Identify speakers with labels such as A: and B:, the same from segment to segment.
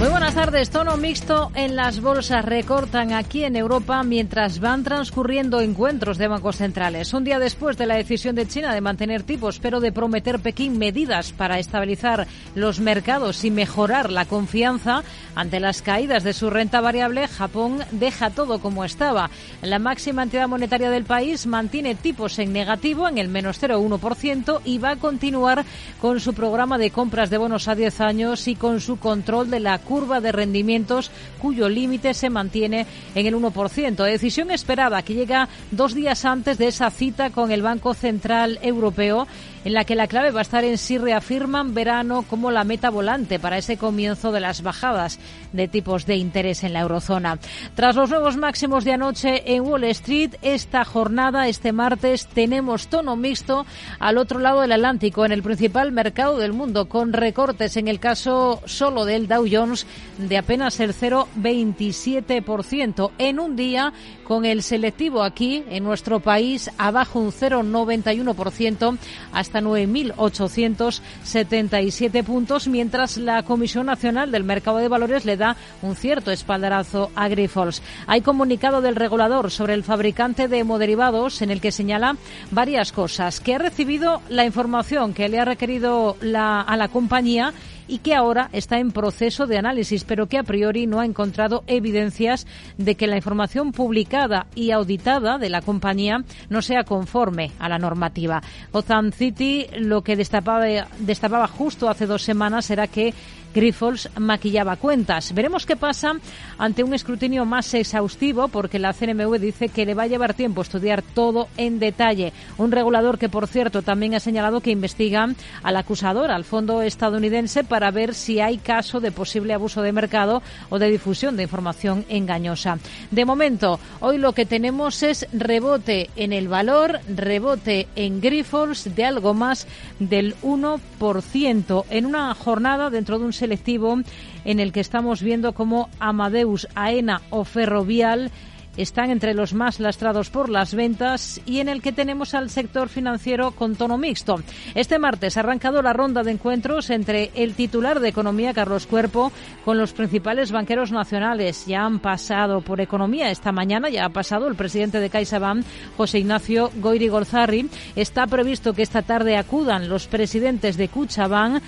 A: Muy buenas tardes. Tono mixto en las bolsas recortan aquí en Europa mientras van transcurriendo encuentros de bancos centrales. Un día después de la decisión de China de mantener tipos, pero de prometer Pekín medidas para estabilizar los mercados y mejorar la confianza ante las caídas de su renta variable, Japón deja todo como estaba. La máxima entidad monetaria del país mantiene tipos en negativo en el menos 0,1% y va a continuar con su programa de compras de bonos a 10 años y con su control de la curva de rendimientos cuyo límite se mantiene en el 1%. Decisión esperada que llega dos días antes de esa cita con el Banco Central Europeo en la que la clave va a estar en si reafirman verano como la meta volante para ese comienzo de las bajadas de tipos de interés en la eurozona. Tras los nuevos máximos de anoche en Wall Street, esta jornada, este martes, tenemos tono mixto al otro lado del Atlántico, en el principal mercado del mundo, con recortes en el caso solo del Dow Jones de apenas el 0,27% en un día con el selectivo aquí en nuestro país abajo un 0,91% hasta 9.877 puntos, mientras la Comisión Nacional del Mercado de Valores le da un cierto espaldarazo a Grifols. Hay comunicado del regulador sobre el fabricante de hemoderivados en el que señala varias cosas, que ha recibido la información que le ha requerido la, a la compañía y que ahora está en proceso de análisis, pero que a priori no ha encontrado evidencias de que la información publicada y auditada de la compañía no sea conforme a la normativa. Gotham City lo que destapaba, destapaba justo hace dos semanas era que Grifols maquillaba cuentas. Veremos qué pasa ante un escrutinio más exhaustivo porque la CNMV dice que le va a llevar tiempo estudiar todo en detalle. Un regulador que, por cierto, también ha señalado que investiga al acusador, al fondo estadounidense, para ver si hay caso de posible abuso de mercado o de difusión de información engañosa. De momento, hoy lo que tenemos es rebote en el valor, rebote en Grifols de algo más del 1% en una jornada dentro de un selectivo en el que estamos viendo como Amadeus, AENA o Ferrovial están entre los más lastrados por las ventas y en el que tenemos al sector financiero con tono mixto. Este martes ha arrancado la ronda de encuentros entre el titular de Economía, Carlos Cuerpo, con los principales banqueros nacionales. Ya han pasado por Economía esta mañana, ya ha pasado el presidente de CaixaBank, José Ignacio Goiri Golzarri. Está previsto que esta tarde acudan los presidentes de Cuchabank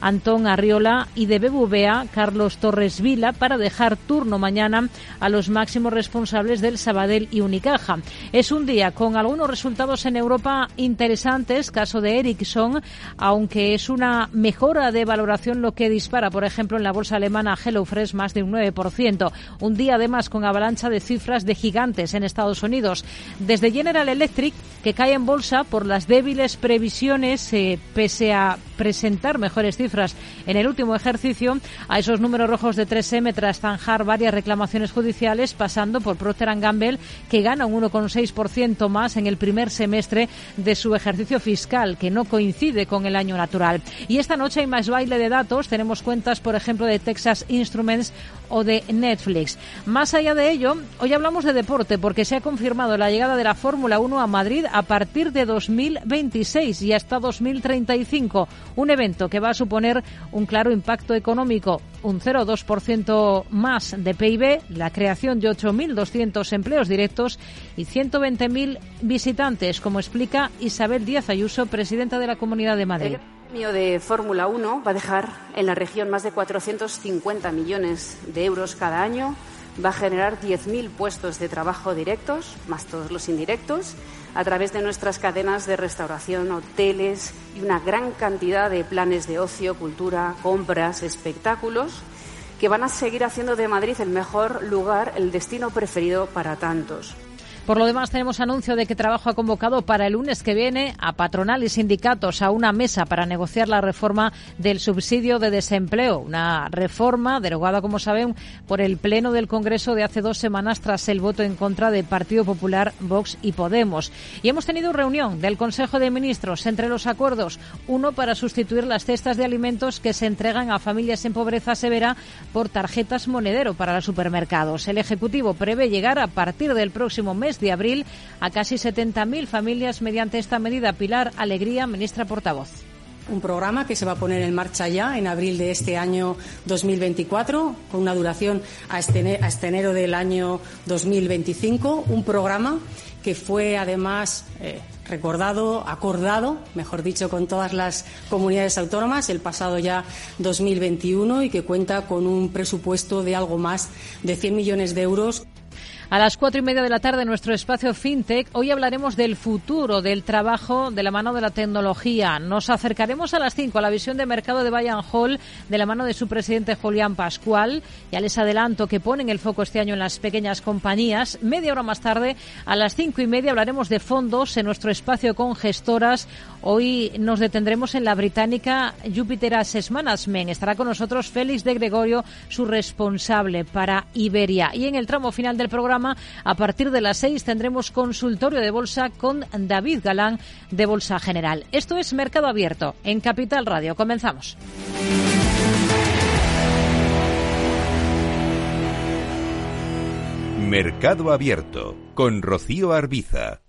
A: Antón Arriola y de BBVA, Carlos Torres Vila, para dejar turno mañana a los máximos responsables del Sabadell y Unicaja. Es un día con algunos resultados en Europa interesantes, caso de Ericsson, aunque es una mejora de valoración lo que dispara, por ejemplo, en la bolsa alemana HelloFresh más de un 9%. Un día además con avalancha de cifras de gigantes en Estados Unidos. Desde General Electric, que cae en bolsa por las débiles previsiones, eh, pese a presentar mejores cifras en el último ejercicio a esos números rojos de 3M tras zanjar varias reclamaciones judiciales, pasando por Procter Gamble, que gana un 1,6% más en el primer semestre de su ejercicio fiscal, que no coincide con el año natural. Y esta noche hay más baile de datos. Tenemos cuentas, por ejemplo, de Texas Instruments o de Netflix. Más allá de ello, hoy hablamos de deporte porque se ha confirmado la llegada de la Fórmula 1 a Madrid a partir de 2026 y hasta 2035 un evento que va a suponer un claro impacto económico, un 0,2% más de PIB, la creación de 8.200 empleos directos y 120.000 visitantes, como explica Isabel Díaz Ayuso, presidenta de la Comunidad de Madrid.
B: El premio de Fórmula 1 va a dejar en la región más de 450 millones de euros cada año, va a generar 10.000 puestos de trabajo directos, más todos los indirectos, a través de nuestras cadenas de restauración, hoteles y una gran cantidad de planes de ocio, cultura, compras, espectáculos que van a seguir haciendo de Madrid el mejor lugar, el destino preferido para tantos.
A: Por lo demás, tenemos anuncio de que Trabajo ha convocado para el lunes que viene a patronal y sindicatos a una mesa para negociar la reforma del subsidio de desempleo. Una reforma derogada, como saben, por el Pleno del Congreso de hace dos semanas tras el voto en contra de Partido Popular, Vox y Podemos. Y hemos tenido reunión del Consejo de Ministros entre los acuerdos. Uno para sustituir las cestas de alimentos que se entregan a familias en pobreza severa por tarjetas monedero para los supermercados. El Ejecutivo prevé llegar a partir del próximo mes de abril a casi 70.000 familias mediante esta medida. Pilar Alegría, ministra portavoz
C: un programa que se va a poner en marcha ya en abril de este año 2024, con una duración hasta enero del año 2025. Un programa que fue además eh, recordado, acordado, mejor dicho, con todas las comunidades autónomas el pasado ya 2021 y que cuenta con un presupuesto de algo más de 100 millones de euros.
A: A las cuatro y media de la tarde, en nuestro espacio FinTech, hoy hablaremos del futuro del trabajo de la mano de la tecnología. Nos acercaremos a las cinco a la visión de mercado de Bayern Hall de la mano de su presidente Julián Pascual. Ya les adelanto que ponen el foco este año en las pequeñas compañías. Media hora más tarde, a las cinco y media, hablaremos de fondos en nuestro espacio con gestoras. Hoy nos detendremos en la británica Jupiter Assets Management. Estará con nosotros Félix de Gregorio, su responsable para Iberia. Y en el tramo final del programa, a partir de las seis tendremos consultorio de bolsa con David Galán de Bolsa General. Esto es Mercado Abierto en Capital Radio. Comenzamos.
D: Mercado Abierto con Rocío Arbiza.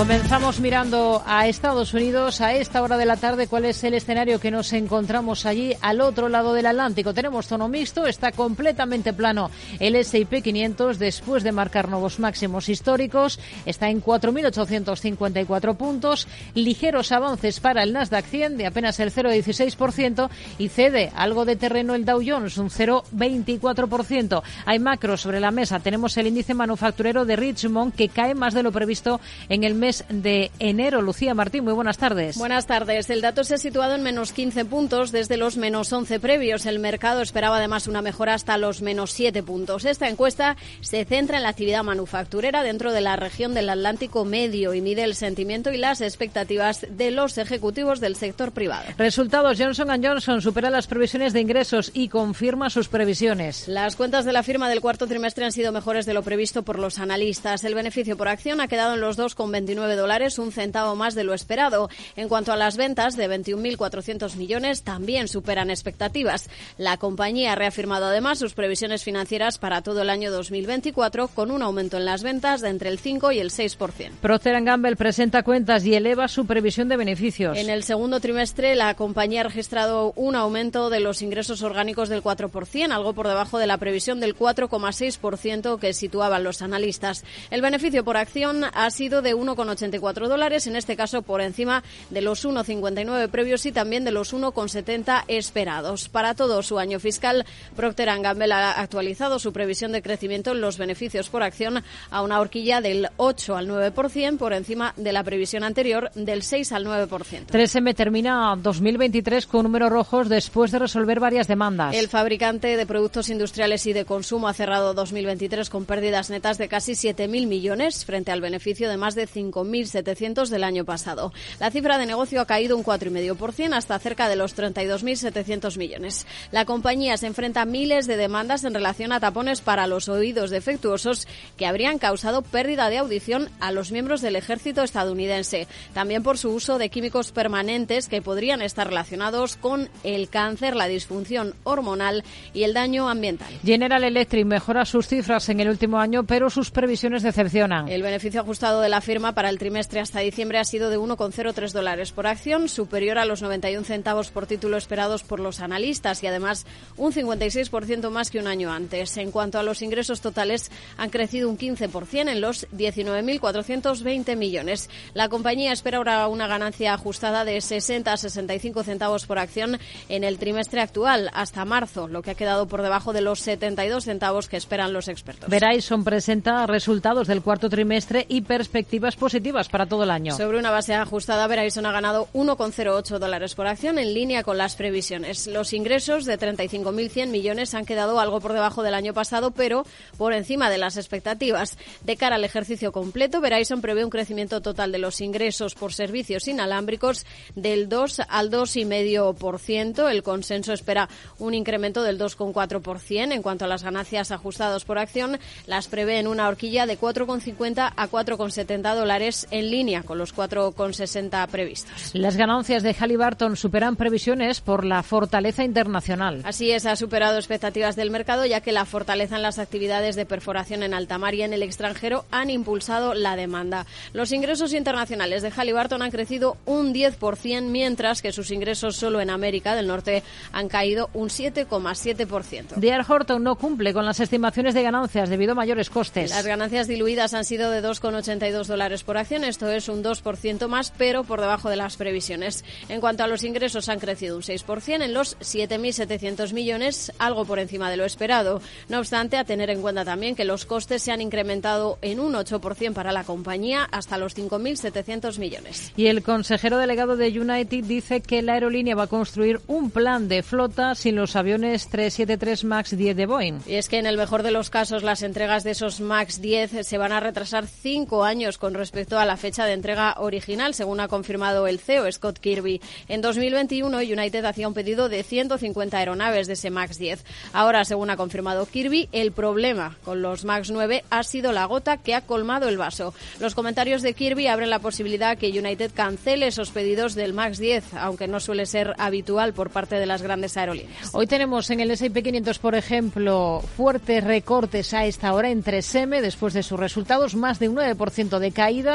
A: Comenzamos mirando a Estados Unidos a esta hora de la tarde. ¿Cuál es el escenario que nos encontramos allí al otro lado del Atlántico? Tenemos tono mixto, está completamente plano el S&P 500 después de marcar nuevos máximos históricos. Está en 4.854 puntos. Ligeros avances para el Nasdaq 100 de apenas el 0,16% y cede algo de terreno el Dow Jones, un 0,24%. Hay macro sobre la mesa. Tenemos el índice manufacturero de Richmond que cae más de lo previsto en el mes de enero. Lucía Martín, muy buenas tardes.
E: Buenas tardes. El dato se ha situado en menos 15 puntos desde los menos 11 previos. El mercado esperaba además una mejora hasta los menos 7 puntos. Esta encuesta se centra en la actividad manufacturera dentro de la región del Atlántico Medio y mide el sentimiento y las expectativas de los ejecutivos del sector privado.
A: Resultados. Johnson Johnson supera las previsiones de ingresos y confirma sus previsiones.
E: Las cuentas de la firma del cuarto trimestre han sido mejores de lo previsto por los analistas. El beneficio por acción ha quedado en los 2,29 dólares, un centavo más de lo esperado. En cuanto a las ventas de 21.400 millones, también superan expectativas. La compañía ha reafirmado además sus previsiones financieras para todo el año 2024 con un aumento en las ventas de entre el 5 y el 6%.
A: Procter Gamble presenta cuentas y eleva su previsión de beneficios.
E: En el segundo trimestre, la compañía ha registrado un aumento de los ingresos orgánicos del 4%, algo por debajo de la previsión del 4,6% que situaban los analistas. El beneficio por acción ha sido de 1,9 84 dólares, en este caso por encima de los 1,59 previos y también de los 1,70 esperados. Para todo su año fiscal, Procter Gamble ha actualizado su previsión de crecimiento en los beneficios por acción a una horquilla del 8 al 9% por encima de la previsión anterior del 6 al 9%.
A: 3M termina 2023 con números rojos después de resolver varias demandas.
E: El fabricante de productos industriales y de consumo ha cerrado 2023 con pérdidas netas de casi 7.000 millones frente al beneficio de más de 5 1.700 del año pasado. La cifra de negocio ha caído un 4,5% hasta cerca de los 32.700 millones. La compañía se enfrenta a miles de demandas en relación a tapones para los oídos defectuosos que habrían causado pérdida de audición a los miembros del ejército estadounidense. También por su uso de químicos permanentes que podrían estar relacionados con el cáncer, la disfunción hormonal y el daño ambiental.
A: General Electric mejora sus cifras en el último año, pero sus previsiones decepcionan.
E: El beneficio ajustado de la firma para el trimestre hasta diciembre ha sido de 1,03 dólares por acción, superior a los 91 centavos por título esperados por los analistas y además un 56% más que un año antes. En cuanto a los ingresos totales, han crecido un 15% en los 19.420 millones. La compañía espera ahora una ganancia ajustada de 60 a 65 centavos por acción en el trimestre actual hasta marzo, lo que ha quedado por debajo de los 72 centavos que esperan los expertos.
A: Verizon presenta resultados del cuarto trimestre y perspectivas positivas positivas para todo el año.
E: Sobre una base ajustada, Verizon ha ganado 1,08 dólares por acción en línea con las previsiones. Los ingresos de 35.100 millones han quedado algo por debajo del año pasado, pero por encima de las expectativas. De cara al ejercicio completo, Verizon prevé un crecimiento total de los ingresos por servicios inalámbricos del 2 al 2,5%. El consenso espera un incremento del 2,4%. En cuanto a las ganancias ajustadas por acción, las prevé en una horquilla de 4,50 a 4,70 dólares en línea con los 4,60 previstos.
A: Las ganancias de Halliburton superan previsiones por la fortaleza internacional.
E: Así es, ha superado expectativas del mercado ya que la fortaleza en las actividades de perforación en alta mar y en el extranjero han impulsado la demanda. Los ingresos internacionales de Halliburton han crecido un 10%, mientras que sus ingresos solo en América del Norte han caído un 7,7%.
A: DR Horton no cumple con las estimaciones de ganancias debido a mayores costes.
E: Las ganancias diluidas han sido de 2,82 dólares por acción, esto es un 2% más, pero por debajo de las previsiones. En cuanto a los ingresos, han crecido un 6% en los 7.700 millones, algo por encima de lo esperado. No obstante, a tener en cuenta también que los costes se han incrementado en un 8% para la compañía hasta los 5.700 millones.
A: Y el consejero delegado de United dice que la aerolínea va a construir un plan de flota sin los aviones 373 MAX 10 de Boeing.
E: Y es que en el mejor de los casos las entregas de esos MAX 10 se van a retrasar cinco años con respecto a la fecha de entrega original, según ha confirmado el CEO Scott Kirby. En 2021 United hacía un pedido de 150 aeronaves de ese MAX 10. Ahora, según ha confirmado Kirby, el problema con los MAX 9 ha sido la gota que ha colmado el vaso. Los comentarios de Kirby abren la posibilidad que United cancele esos pedidos del MAX 10, aunque no suele ser habitual por parte de las grandes aerolíneas.
A: Hoy tenemos en el S&P 500, por ejemplo, fuertes recortes a esta hora en 3M después de sus resultados, más de un 9% de caída.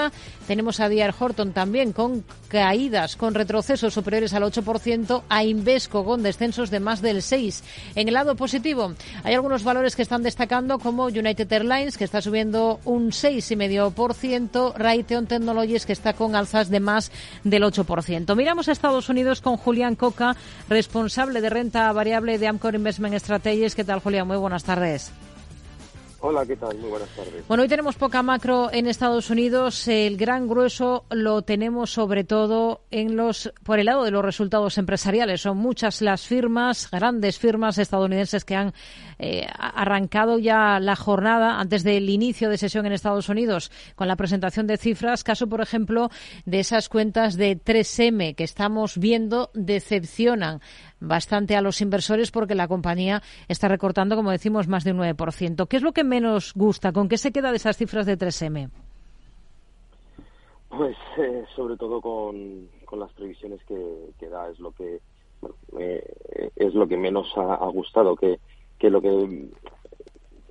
A: Tenemos a D.R. Horton también con caídas, con retrocesos superiores al 8%, a Invesco con descensos de más del 6%. En el lado positivo, hay algunos valores que están destacando como United Airlines, que está subiendo un 6,5%, Raytheon Technologies, que está con alzas de más del 8%. Miramos a Estados Unidos con Julián Coca, responsable de renta variable de Amcor Investment Strategies. ¿Qué tal, Julián? Muy buenas tardes.
F: Hola, ¿qué tal? Muy buenas tardes.
A: Bueno, hoy tenemos poca macro en Estados Unidos. El gran grueso lo tenemos sobre todo en los por el lado de los resultados empresariales. Son muchas las firmas, grandes firmas estadounidenses que han eh, arrancado ya la jornada antes del inicio de sesión en Estados Unidos con la presentación de cifras. Caso, por ejemplo, de esas cuentas de 3M que estamos viendo decepcionan bastante a los inversores porque la compañía está recortando, como decimos, más de un 9%. ¿Qué es lo que menos gusta? ¿Con qué se queda de esas cifras de 3M?
F: Pues eh, sobre todo con, las previsiones que, da es lo que eh, es lo que menos ha, gustado que, lo que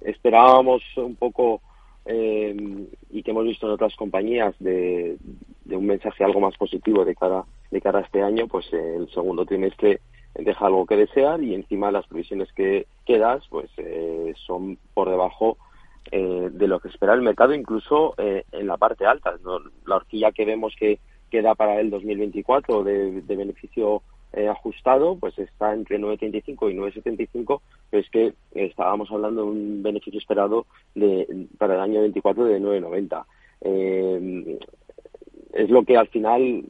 F: esperábamos un poco eh, y que hemos visto en otras compañías de, de, un mensaje algo más positivo de cara de cara a este año pues el segundo trimestre deja algo que desear y encima las previsiones que, que das pues eh, son por debajo eh, de lo que espera el mercado incluso eh, en la parte alta la horquilla que vemos que, queda para el 2024 de, de beneficio ajustado pues está entre 9.35 y 9.75 pero es que estábamos hablando de un beneficio esperado de para el año 24 de 9.90 es lo que al final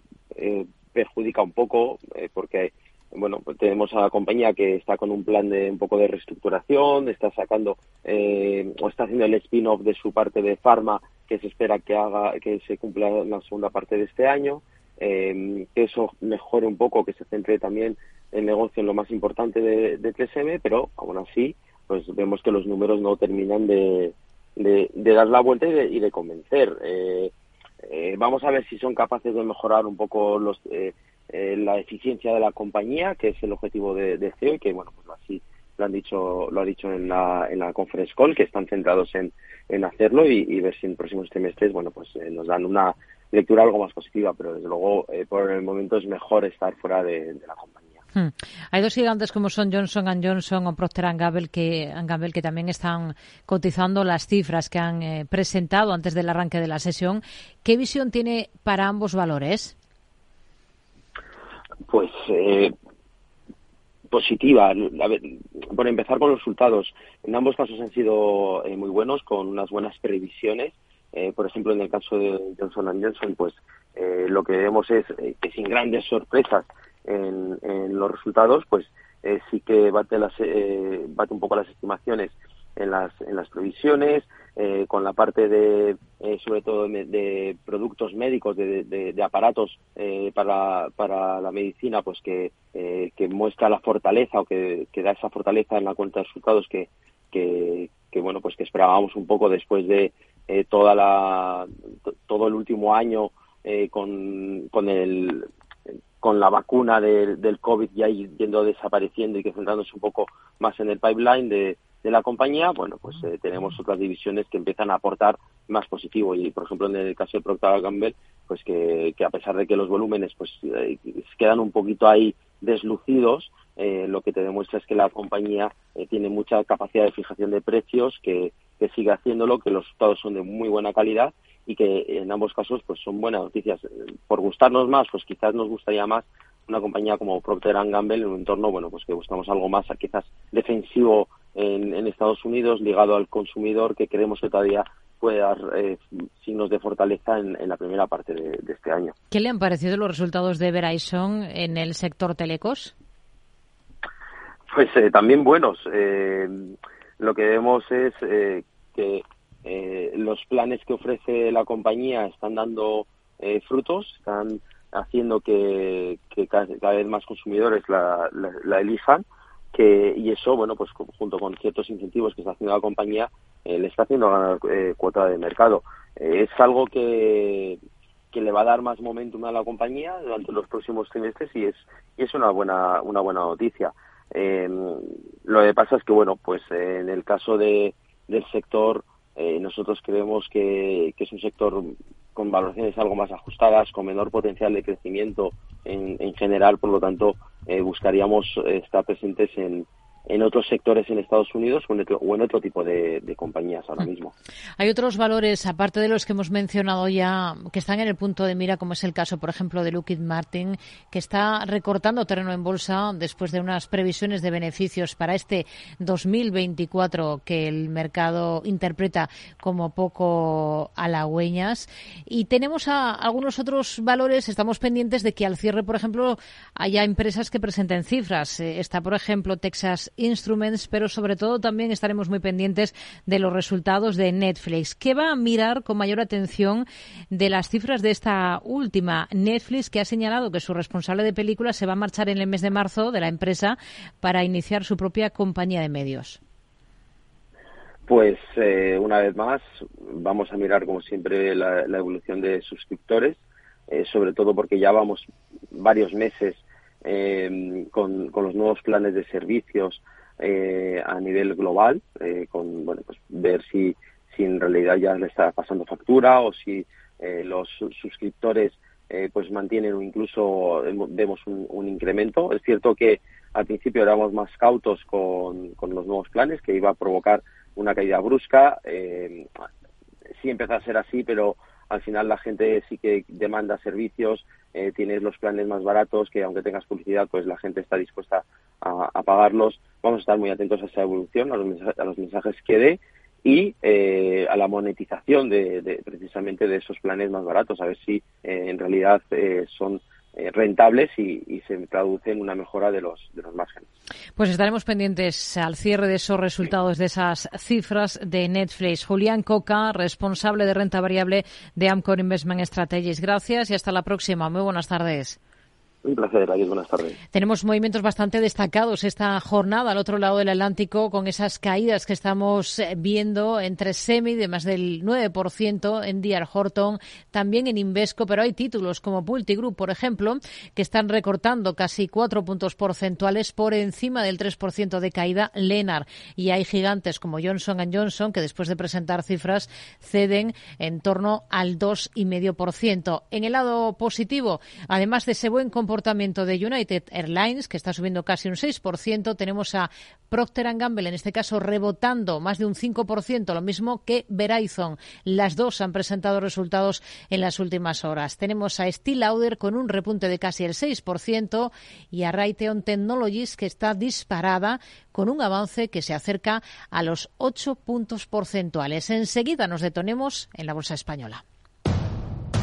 F: perjudica un poco porque bueno, pues tenemos a la compañía que está con un plan de un poco de reestructuración, está sacando eh, o está haciendo el spin-off de su parte de Pharma que se espera que haga que se cumpla en la segunda parte de este año, eh, que eso mejore un poco, que se centre también el negocio en lo más importante de, de 3M, pero aún así, pues vemos que los números no terminan de, de, dar la vuelta y de, convencer. Eh, vamos a ver si son capaces de mejorar un poco los eh, la eficiencia de la compañía, que es el objetivo de, de CEO y que, bueno, pues así lo han dicho, lo ha dicho en la, en la conference call, que están centrados en, en hacerlo y, ver si en próximos trimestres, bueno, pues eh, nos dan una lectura algo más positiva, pero desde luego eh, por el momento es mejor estar fuera de, la compañía.
A: Hmm. Hay dos gigantes como son Johnson Johnson o Procter Gamble que, Gamble que también están cotizando las cifras que han presentado antes del arranque de la sesión. ¿Qué visión tiene para ambos valores?
F: Pues eh, positiva. por empezar con los resultados, en ambos casos han sido eh, muy buenos, con unas buenas previsiones. por ejemplo, en el caso de Johnson Johnson, pues lo que vemos es que sin grandes sorpresas en, en los resultados, pues sí que bate, las, bate un poco las estimaciones en las, en las previsiones, eh, con la parte de, eh, sobre todo, de, productos médicos, de, de, aparatos eh, para, para la medicina, pues que, que muestra la fortaleza o que, que, da esa fortaleza en la cuenta de resultados que, que, que bueno, pues que esperábamos un poco después de toda la, todo el último año con, con el con la vacuna del, del COVID ya yendo desapareciendo y que centrándose un poco más en el pipeline de, de la compañía, bueno, pues eh, tenemos otras divisiones que empiezan a aportar más positivo y, por ejemplo, en el caso de Procter Gamble, pues que, a pesar de que los volúmenes pues eh, quedan un poquito ahí deslucidos, eh, lo que te demuestra es que la compañía tiene mucha capacidad de fijación de precios, que, que sigue haciéndolo, que los resultados son de muy buena calidad y que en ambos casos pues son buenas noticias. Por gustarnos más, pues quizás nos gustaría más una compañía como Procter Gamble en un entorno, bueno, pues que buscamos algo más quizás defensivo en, Estados Unidos ligado al consumidor que creemos que todavía puede dar eh, signos de fortaleza en, la primera parte de, este año.
A: ¿Qué le han parecido los resultados de Verizon en el sector telecos?
F: Pues eh, también buenos. Eh, lo que vemos es que los planes que ofrece la compañía están dando frutos, están haciendo que, cada, vez más consumidores la, la elijan que y eso bueno pues junto con ciertos incentivos que está haciendo la compañía eh, le está haciendo ganar eh, cuota de mercado. Eh, es algo que que le va a dar más momentum a la compañía durante los próximos trimestres y es y es una buena una buena noticia. Lo que pasa es que bueno pues en el caso de del sector nosotros creemos que, es un sector con valoraciones algo más ajustadas, con menor potencial de crecimiento en, en general, por lo tanto, eh, buscaríamos estar presentes en, en otros sectores en Estados Unidos o en otro, tipo de, compañías ahora mismo.
A: Hay otros valores, aparte de los que hemos mencionado ya, que están en el punto de mira, como es el caso, por ejemplo, de Lockheed Martin, que está recortando terreno en bolsa después de unas previsiones de beneficios para este 2024 que el mercado interpreta como poco halagüeñas. Y tenemos a algunos otros valores, estamos pendientes de que al cierre, por ejemplo, haya empresas que presenten cifras. Eh, está, por ejemplo, Texas Instruments, pero sobre todo también estaremos muy pendientes de los resultados de Netflix. ¿Qué va a mirar con mayor atención de las cifras de esta última? Netflix, que ha señalado que su responsable de películas se va a marchar en el mes de marzo de la empresa para iniciar su propia compañía de medios.
F: Pues eh, una vez más vamos a mirar como siempre la, evolución de suscriptores, eh, sobre todo porque ya vamos varios meses eh, con, los nuevos planes de servicios eh, a nivel global, eh, con bueno, pues ver si, si en realidad ya le está pasando factura o si eh, los suscriptores pues mantienen o incluso vemos un, incremento. Es cierto que al principio éramos más cautos con, con los nuevos planes, que iba a provocar una caída brusca. sí empezó a ser así, pero al final la gente sí que demanda servicios, eh, tienes los planes más baratos que aunque tengas publicidad, pues la gente está dispuesta a, pagarlos. Vamos a estar muy atentos a esa evolución, a los, mensajes, que dé y eh, a la monetización de, precisamente de esos planes más baratos, a ver si eh, en realidad son eh, rentables y, se traduce en una mejora de los, de los márgenes.
A: Pues estaremos pendientes al cierre de esos resultados, de esas cifras de Netflix. Julián Coca, responsable de renta variable de Amcor Investment Strategies. Gracias y hasta la próxima. Muy buenas tardes.
F: Un placer, adiós, buenas tardes.
A: Tenemos movimientos bastante destacados esta jornada al otro lado del Atlántico con esas caídas que estamos eh, viendo entre Semi de más del 9% en DR Horton, también en Invesco, pero hay títulos como Group, por ejemplo, que están recortando casi cuatro puntos porcentuales por encima del 3% de caída Lenar. Y hay gigantes como Johnson Johnson que después de presentar cifras ceden en torno al 2,5%. En el lado positivo, además de ese buen comportamiento, comportamiento de United Airlines, que está subiendo casi un 6%. Tenemos a Procter Gamble, en este caso, rebotando más de un 5%, lo mismo que Verizon. Las dos han presentado resultados en las últimas horas. Tenemos a Steel Lauder con un repunte de casi el 6% y a Raytheon Technologies, que está disparada con un avance que se acerca a los 8 puntos porcentuales. Enseguida nos detonemos en la Bolsa Española.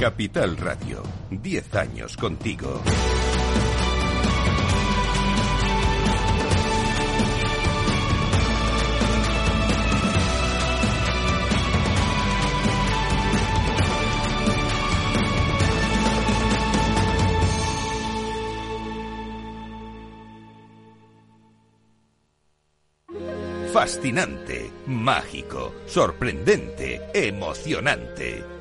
D: Capital Radio, 10 años contigo. Fascinante, mágico, sorprendente, emocionante.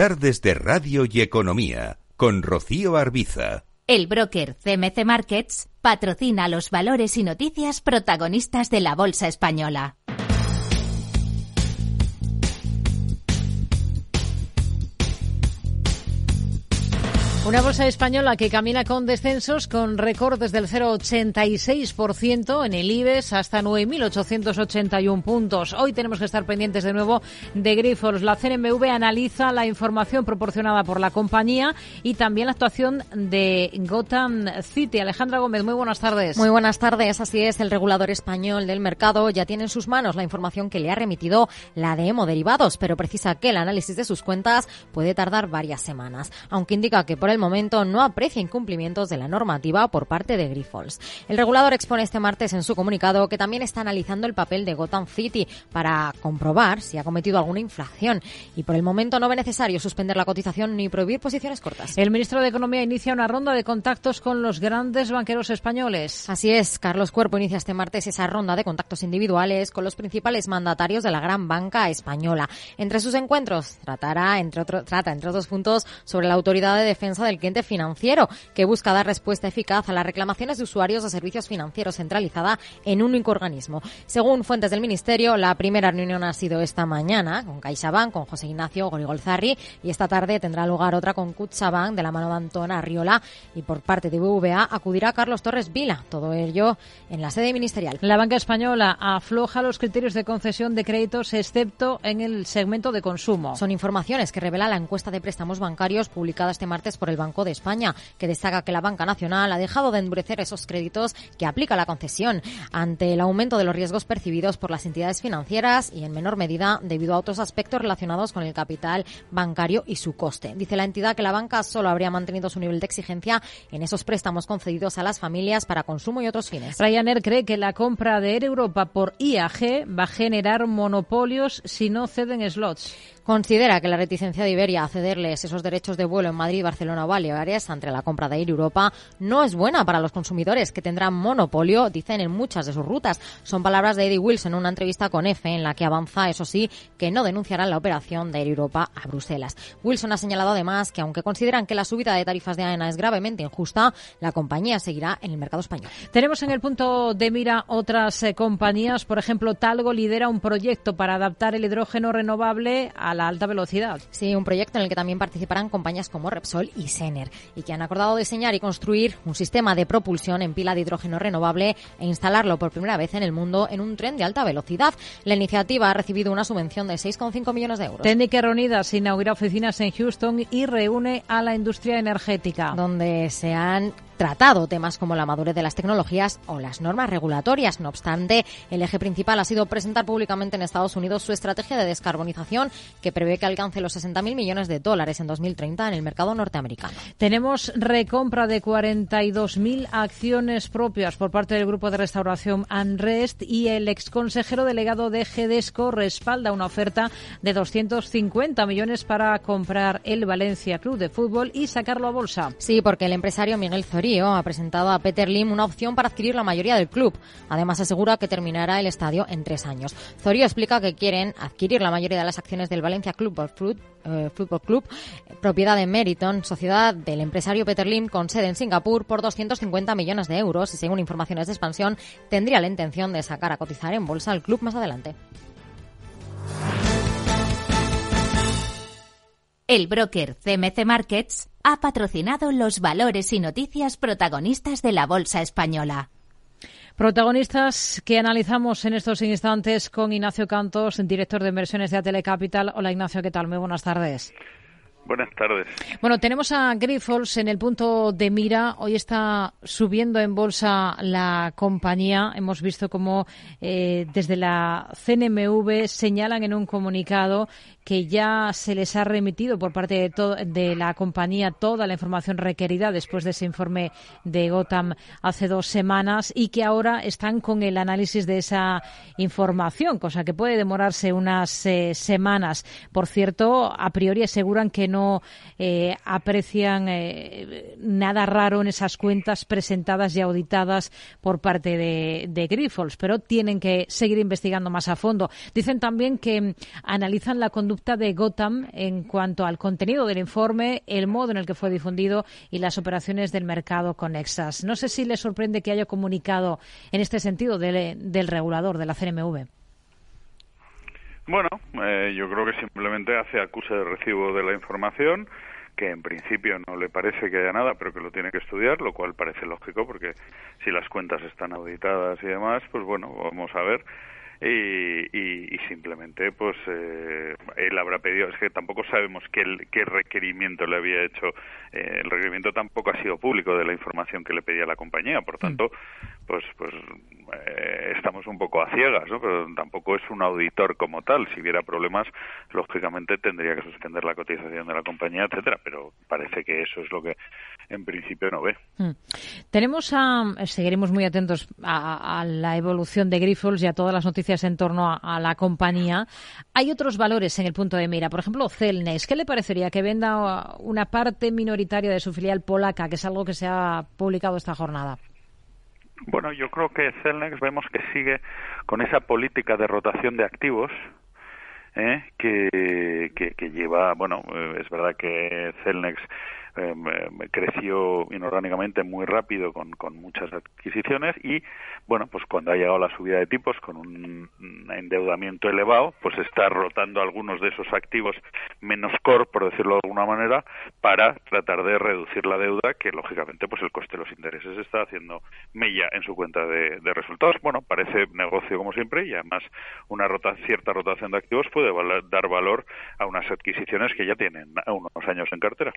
D: Tardes de Radio y Economía con Rocío Arbiza.
G: El broker CMC Markets patrocina los valores y noticias protagonistas de la Bolsa Española.
A: Una bolsa española que camina con descensos, con récords del 0,86% en el IBEX hasta 9.881 puntos. Hoy tenemos que estar pendientes de nuevo de Grifols. La CNMV analiza la información proporcionada por la compañía y también la actuación de Gotham City. Alejandra Gómez, muy buenas tardes.
H: Muy buenas tardes. Así es, el regulador español del mercado ya tiene en sus manos la información que le ha remitido la de Derivados, pero precisa que el análisis de sus cuentas puede tardar varias semanas, aunque indica que por el momento no aprecia incumplimientos de la normativa por parte de Grifols. El regulador expone este martes en su comunicado que también está analizando el papel de Gotham City para comprobar si ha cometido alguna infracción y por el momento no ve necesario suspender la cotización ni prohibir posiciones cortas.
A: El ministro de Economía inicia una ronda de contactos con los grandes banqueros españoles.
H: Así es, Carlos Cuerpo inicia este martes esa ronda de contactos individuales con los principales mandatarios de la gran banca española. Entre sus encuentros tratará, entre otro, trata, entre otros puntos, sobre la autoridad de defensa del cliente financiero, que busca dar respuesta eficaz a las reclamaciones de usuarios de servicios financieros centralizada en un único organismo. Según fuentes del Ministerio, la primera reunión ha sido esta mañana con CaixaBank, con José Ignacio Gorigolzarri, y esta tarde tendrá lugar otra con Kutsabank de la mano de Antona Arriola y por parte de BVA acudirá Carlos Torres Vila. Todo ello en la sede ministerial.
A: La banca española afloja los criterios de concesión de créditos excepto en el segmento de consumo.
H: Son informaciones que revela la encuesta de préstamos bancarios publicada este martes por el Banco de España, que destaca que la banca nacional ha dejado de endurecer esos créditos que aplica la concesión ante el aumento de los riesgos percibidos por las entidades financieras y en menor medida debido a otros aspectos relacionados con el capital bancario y su coste. Dice la entidad que la banca solo habría mantenido su nivel de exigencia en esos préstamos concedidos a las familias para consumo y otros fines.
A: Ryanair cree que la compra de Air Europa por IAG va a generar monopolios si no ceden slots.
H: Considera que la reticencia de Iberia a cederles esos derechos de vuelo en Madrid, Barcelona o Baleares ante la compra de Air Europa no es buena para los consumidores que tendrán monopolio, dicen en muchas de sus rutas. Son palabras de Eddie Wilson en una entrevista con EFE en la que avanza, eso sí, que no denunciarán la operación de Air Europa a Bruselas. Wilson ha señalado además que aunque consideran que la subida de tarifas de AENA es gravemente injusta, la compañía seguirá en el mercado español.
A: Tenemos en el punto de mira otras eh, compañías, por ejemplo, Talgo lidera un proyecto para adaptar el hidrógeno renovable a la alta velocidad.
H: Sí, un proyecto en el que también participarán compañías como Repsol y Sener y que han acordado diseñar y construir un sistema de propulsión en pila de hidrógeno renovable e instalarlo por primera vez en el mundo en un tren de alta velocidad. La iniciativa ha recibido una subvención de 6,5 millones de euros.
A: Técnica Reunidas inaugura oficinas en Houston y reúne a la industria energética.
H: Donde se han tratado temas como la madurez de las tecnologías o las normas regulatorias. No obstante, el eje principal ha sido presentar públicamente en Estados Unidos su estrategia de descarbonización que prevé que alcance los 60.000 millones de dólares en 2030 en el mercado norteamericano.
A: Tenemos recompra de 42.000 acciones propias por parte del grupo de restauración Anrest y el exconsejero delegado de GEDESCO respalda una oferta de 250 millones para comprar el Valencia Club de Fútbol y sacarlo a bolsa.
H: Sí, porque el empresario Miguel Zorí ha presentado a Peter Lim una opción para adquirir la mayoría del club. Además, asegura que terminará el estadio en tres años. Zorio explica que quieren adquirir la mayoría de las acciones del Valencia Club eh, Fútbol Club, propiedad de Meriton, sociedad del empresario Peter Lim con sede en Singapur, por 250 millones de euros y, según informaciones de expansión, tendría la intención de sacar a cotizar en bolsa al club más adelante.
G: El broker CMC Markets ha patrocinado los valores y noticias protagonistas de la Bolsa Española.
A: Protagonistas que analizamos en estos instantes con Ignacio Cantos, director de inversiones de Atele Capital. Hola Ignacio, ¿qué tal? Muy buenas tardes.
I: Buenas tardes.
A: Bueno, tenemos a Grifols en el punto de mira. Hoy está subiendo en bolsa la compañía. Hemos visto cómo eh, desde la CNMV señalan en un comunicado que ya se les ha remitido por parte de, la compañía toda la información requerida después de ese informe de Gotham hace dos semanas y que ahora están con el análisis de esa información, cosa que puede demorarse unas eh, semanas. Por cierto, a priori aseguran que no eh, aprecian eh, nada raro en esas cuentas presentadas y auditadas por parte de, de Grifols, pero tienen que seguir investigando más a fondo. Dicen también que analizan la conducta de Gotham en cuanto al contenido del informe, el modo en el que fue difundido y las operaciones del mercado conexas. No sé si le sorprende que haya comunicado en este sentido del, regulador, de la CNMV.
I: Bueno, eh, yo creo que simplemente hace acuse de recibo de la información, que en principio no le parece que haya nada, pero que lo tiene que estudiar, lo cual parece lógico, porque si las cuentas están auditadas y demás, pues bueno, vamos a ver y, y, simplemente pues eh, él habrá pedido es que tampoco sabemos qué, qué requerimiento le había hecho eh, el requerimiento tampoco ha sido público de la información que le pedía la compañía por tanto pues pues eh, estamos un poco a ciegas ¿no? pero tampoco es un auditor como tal si hubiera problemas lógicamente tendría que suspender la cotización de la compañía etcétera pero parece que eso es lo que en principio no ve mm.
A: tenemos a seguiremos muy atentos a, a la evolución de Grifols y a todas las noticias en torno a, la compañía. Hay otros valores en el punto de mira. Por ejemplo, Celnex. ¿Qué le parecería que venda una parte minoritaria de su filial polaca, que es algo que se ha publicado esta jornada?
I: Bueno, yo creo que Celnex vemos que sigue con esa política de rotación de activos, ¿eh? que, lleva, bueno, eh, es verdad que Celnex eh, creció inorgánicamente muy rápido con, con muchas adquisiciones y bueno pues cuando ha llegado la subida de tipos con un endeudamiento elevado pues está rotando algunos de esos activos menos core por decirlo de alguna manera para tratar de reducir la deuda que lógicamente pues el coste de los intereses está haciendo mella en su cuenta de, resultados bueno parece negocio como siempre y además una rota, cierta rotación de activos puede dar valor a unas adquisiciones que ya tienen unos años en cartera.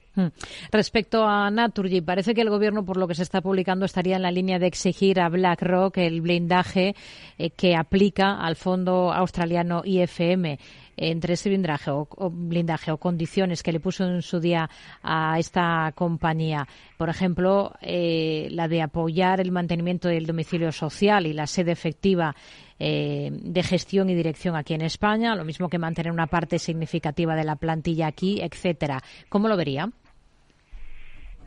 A: Respecto a Naturgy, parece que el gobierno, por lo que se está publicando, estaría en la línea de exigir a BlackRock el blindaje eh, que aplica al fondo australiano IFM entre ese blindaje o, blindaje o condiciones que le puso en su día a esta compañía. Por ejemplo, eh, la de apoyar el mantenimiento del domicilio social y la sede efectiva eh, de gestión y dirección aquí en España, lo mismo que mantener una parte significativa de la plantilla aquí, etcétera. ¿Cómo lo vería?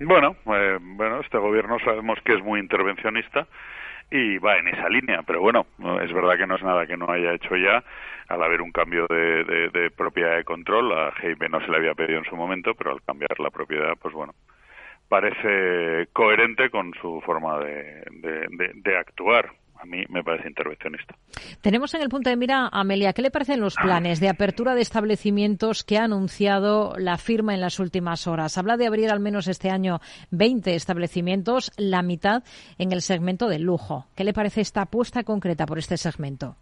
I: Bueno, eh, bueno, este gobierno sabemos que es muy intervencionista y va en esa línea, pero bueno, es verdad que no es nada que no haya hecho ya. Al haber un cambio de, de, propiedad de control, a Heime no se le había pedido en su momento, pero al cambiar la propiedad, pues bueno, parece coherente con su forma de, de actuar a mí me parece intervencionista.
A: Tenemos en el punto de mira, Amelia, ¿qué le parecen los planes de apertura de establecimientos que ha anunciado la firma en las últimas horas? Habla de abrir al menos este año 20 establecimientos, la mitad en el segmento del lujo. ¿Qué le parece esta apuesta concreta por este segmento?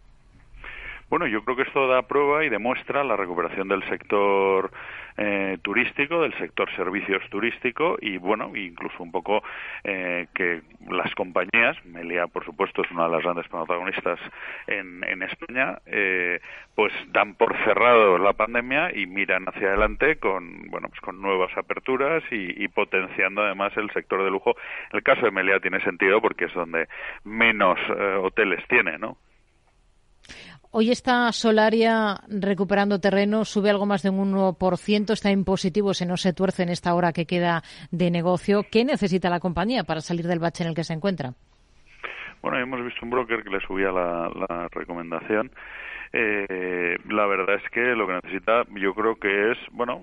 I: Bueno, yo creo que esto da prueba y demuestra la recuperación del sector eh, eh, turístico, del sector servicios turístico y bueno, incluso un poco eh, que las compañías, Melia por supuesto es una de las grandes protagonistas en, en España, eh, pues dan por cerrado la pandemia y miran hacia adelante con bueno pues con nuevas aperturas y, y potenciando además el sector de lujo. El caso de Melia tiene sentido porque es donde menos hoteles tiene, ¿no?
A: Hoy está Solaria recuperando terreno, sube algo más de un 1%, está en positivo, se no se tuerce en esta hora que queda de negocio. ¿Qué necesita la compañía para salir del bache en el que se encuentra?
I: Bueno, hemos visto un broker que le subía la, recomendación. Eh, la verdad es que lo que necesita yo creo que es bueno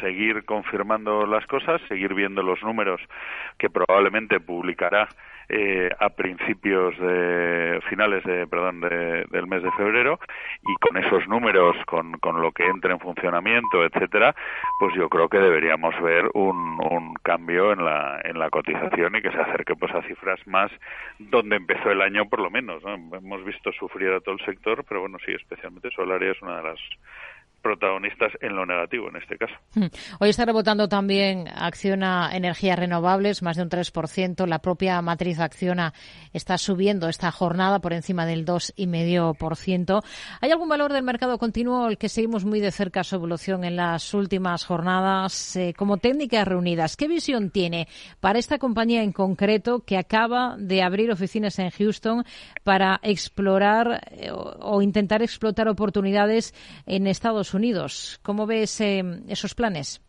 I: seguir confirmando las cosas seguir viendo los números que probablemente publicará eh, a principios de finales de perdón del mes de febrero y con esos números con, con lo que entre en funcionamiento etcétera pues yo creo que deberíamos ver un, un cambio en la en la cotización y que se acerque pues a cifras más donde empezó el año por lo menos hemos visto sufrir a todo el sector pero bueno sí especialmente Solaria es una de las protagonistas en lo negativo en este caso. Hmm.
A: Hoy está rebotando también Acciona Energías Renovables, más de un 3%. La propia matriz Acciona está subiendo esta jornada por encima del 2,5%. ¿Hay algún valor del mercado continuo el que seguimos muy de cerca su evolución en las últimas jornadas eh, como técnicas reunidas? ¿Qué visión tiene para esta compañía en concreto que acaba de abrir oficinas en Houston para explorar eh, o intentar explotar oportunidades en Estados Unidos. ¿Cómo ves esos planes?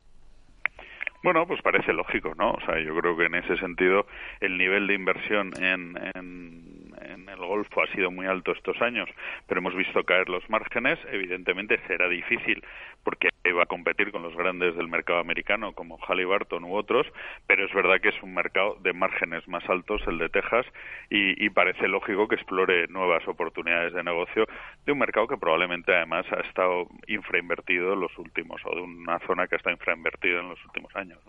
I: Bueno, pues parece lógico, ¿no? O sea, yo creo que en ese sentido el nivel de inversión en, en, en, el Golfo ha sido muy alto estos años, pero hemos visto caer los márgenes. Evidentemente será difícil porque va a competir con los grandes del mercado americano como Halliburton u otros, pero es verdad que es un mercado de márgenes más altos el de Texas y, parece lógico que explore nuevas oportunidades de negocio de un mercado que probablemente además ha estado infrainvertido en los últimos o de una zona que está infrainvertida en los últimos años.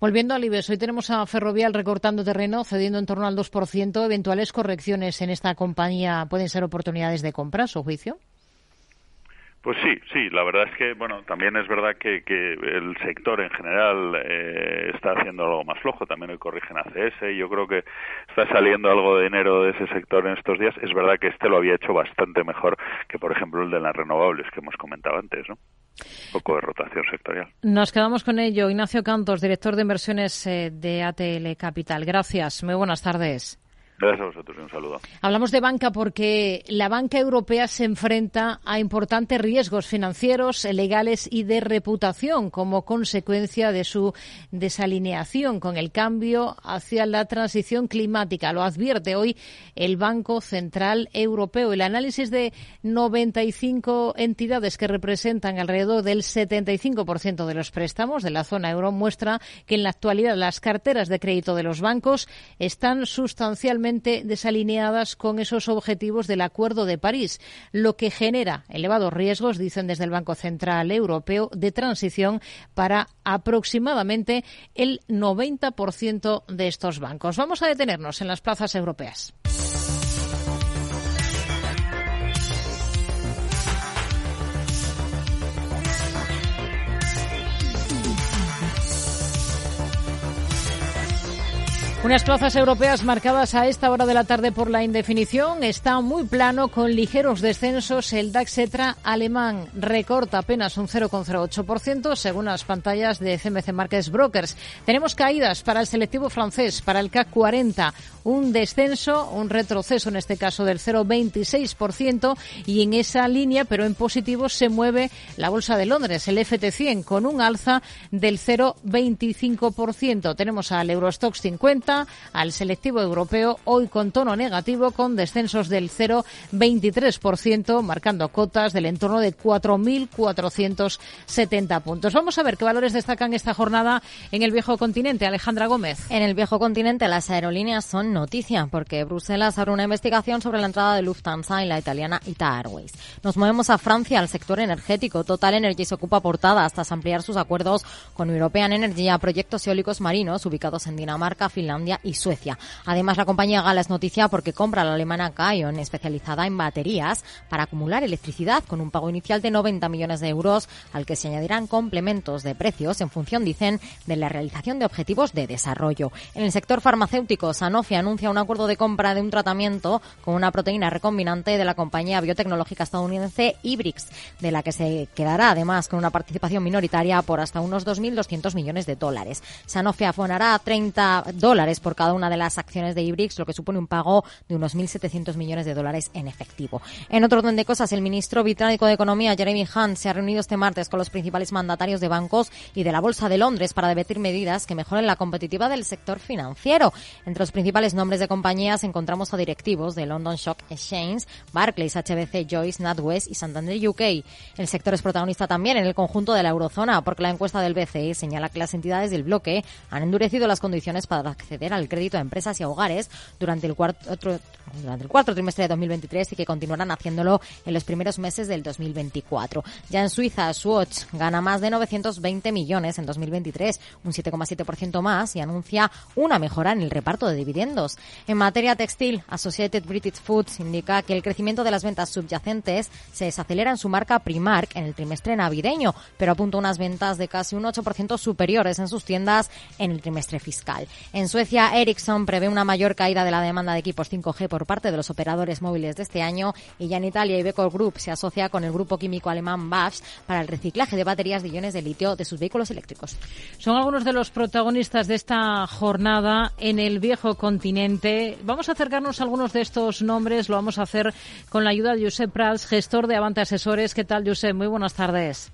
A: Volviendo al IBEX, hoy tenemos a Ferrovial recortando terreno, cediendo en torno al 2%. Eventuales correcciones en esta compañía pueden ser oportunidades de compra, a su juicio.
I: Pues sí, sí, la verdad es que, bueno, también es verdad que, que el sector en general eh, está haciendo algo más flojo, también hoy corrigen ACS, y yo creo que está saliendo algo de dinero de ese sector en estos días. Es verdad que este lo había hecho bastante mejor que, por ejemplo, el de las renovables que hemos comentado antes, ¿no? Un poco de rotación sectorial.
A: Nos quedamos con ello. Ignacio Cantos, director de inversiones eh, de ATL Capital. Gracias. Muy buenas tardes.
I: Gracias a vosotros y un saludo.
A: Hablamos de banca porque la banca europea se enfrenta a importantes riesgos financieros, legales y de reputación como consecuencia de su desalineación con el cambio hacia la transición climática. Lo advierte hoy el Banco Central Europeo. El análisis de 95 entidades que representan alrededor del 75% de los préstamos de la zona euro muestra que en la actualidad las carteras de crédito de los bancos están sustancialmente desalineadas con esos objetivos del Acuerdo de París, lo que genera elevados riesgos, dicen desde el Banco Central Europeo, de transición para aproximadamente el 90% de estos bancos. Vamos a detenernos en las plazas europeas. Unas plazas europeas marcadas a esta hora de la tarde por la indefinición. Está muy plano con ligeros descensos. El DAX Etra alemán recorta apenas un 0,08% según las pantallas de CMC Markets Brokers. Tenemos caídas para el selectivo francés, para el CAC 40, un descenso, un retroceso en este caso del 0,26% y en esa línea, pero en positivo, se mueve la bolsa de Londres, el FT100, con un alza del 0,25%. Tenemos al Eurostox 50 al selectivo europeo hoy con tono negativo con descensos del 0,23%, marcando cotas del entorno de 4.470 puntos. Vamos a ver qué valores destacan esta jornada en el viejo continente. Alejandra Gómez.
H: En el viejo continente las aerolíneas son noticia porque Bruselas abre una investigación sobre la entrada de Lufthansa en la italiana Ita Airways. Nos movemos a Francia, al sector energético. Total Energy se ocupa portada hasta ampliar sus acuerdos con European Energy a proyectos eólicos marinos ubicados en Dinamarca, Finlandia Finlandia y Suecia. Además, la compañía gala es noticia porque compra a la alemana Kion, especializada en baterías, para acumular electricidad con un pago inicial de 90 millones de euros, al que se añadirán complementos de precios en función, dicen, de la realización de objetivos de desarrollo. En el sector farmacéutico, Sanofi anuncia un acuerdo de compra de un tratamiento con una proteína recombinante de la compañía biotecnológica estadounidense Ibrix, de la que se quedará además con una participación minoritaria por hasta unos 2.200 millones de dólares. Sanofi afonará 30 dólares por cada una de las acciones de Ibrix, lo que supone un pago de unos 1.700 millones de dólares en efectivo. En otro orden de cosas, el ministro británico de Economía, Jeremy Hunt, se ha reunido este martes con los principales mandatarios de bancos y de la Bolsa de Londres para debatir medidas que mejoren la competitividad del sector financiero. Entre los principales nombres de compañías encontramos a directivos de London Stock Exchange, Barclays, HBC, Joyce, NatWest y Santander UK. El sector es protagonista también en el conjunto de la eurozona, porque la encuesta del BCE señala que las entidades del bloque han endurecido las condiciones para acceder al crédito a empresas y a hogares durante el cuarto, durante el cuarto trimestre de 2023 y que continuarán haciéndolo en los primeros meses del 2024. Ya en Suiza, Swatch gana más de 920 millones en 2023, un 7,7% más y anuncia una mejora en el reparto de dividendos. En materia textil, Associated British Foods indica que el crecimiento de las ventas subyacentes se desacelera en su marca Primark en el trimestre navideño, pero apunta unas ventas de casi un 8% superiores en sus tiendas en el trimestre fiscal. En Suecia, Ericsson prevé una mayor caída de la demanda de equipos 5G por parte de los operadores móviles de este año y ya en Italia Iveco Group se asocia con el grupo químico alemán BASF para el reciclaje de baterías de iones de litio de sus vehículos eléctricos.
A: Son algunos de los protagonistas de esta jornada en el viejo continente. Vamos a acercarnos a algunos de estos nombres. Lo vamos a hacer con la ayuda de Josep Prats, gestor de Avante Asesores. ¿Qué tal, Josep? Muy buenas tardes.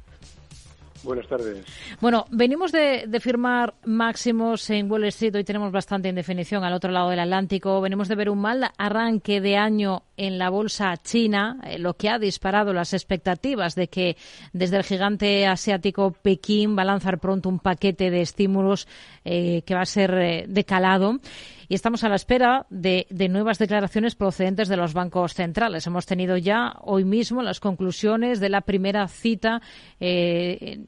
J: Buenas tardes.
A: Bueno, venimos de, firmar máximos en Wall Street. Hoy tenemos bastante indefinición al otro lado del Atlántico. Venimos de ver un mal arranque de año en la bolsa china, eh, lo que ha disparado las expectativas de que desde el gigante asiático Pekín va a lanzar pronto un paquete de estímulos eh, que va a ser eh, decalado y estamos a la espera de, nuevas declaraciones procedentes de los bancos centrales. Hemos tenido ya hoy mismo las conclusiones de la primera cita eh,